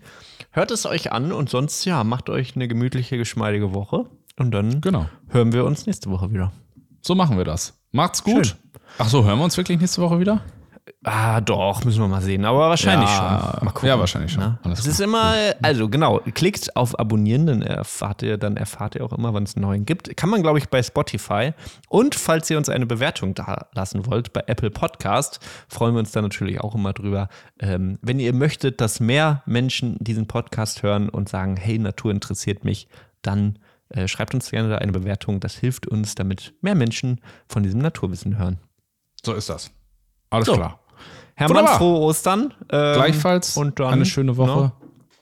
Hört es euch an und sonst, ja, macht euch eine gemütliche, geschmeidige Woche und dann genau. hören wir uns nächste Woche wieder. So machen wir das. Macht's gut. Schön. Ach so, hören wir uns wirklich nächste Woche wieder? Ah, doch, müssen wir mal sehen. Aber wahrscheinlich ja, schon. Mal gucken. Ja, wahrscheinlich schon. Es ist immer, also genau, klickt auf Abonnieren, dann erfahrt ihr, dann erfahrt ihr auch immer, wann es einen neuen gibt. Kann man, glaube ich, bei Spotify. Und falls ihr uns eine Bewertung da lassen wollt bei Apple Podcast, freuen wir uns da natürlich auch immer drüber. Ähm, wenn ihr möchtet, dass mehr Menschen diesen Podcast hören und sagen, hey, Natur interessiert mich, dann äh, schreibt uns gerne da eine Bewertung. Das hilft uns, damit mehr Menschen von diesem Naturwissen hören. So ist das. Alles so. klar. Hermann, Wunderbar. frohe Ostern. Ähm, Gleichfalls und dann, eine schöne Woche. No. Ne?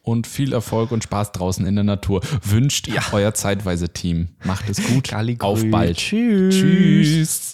Und viel Erfolg und Spaß draußen in der Natur. Wünscht ja. euer zeitweise Team. Macht es gut. Auf bald. Tschüss. Tschüss.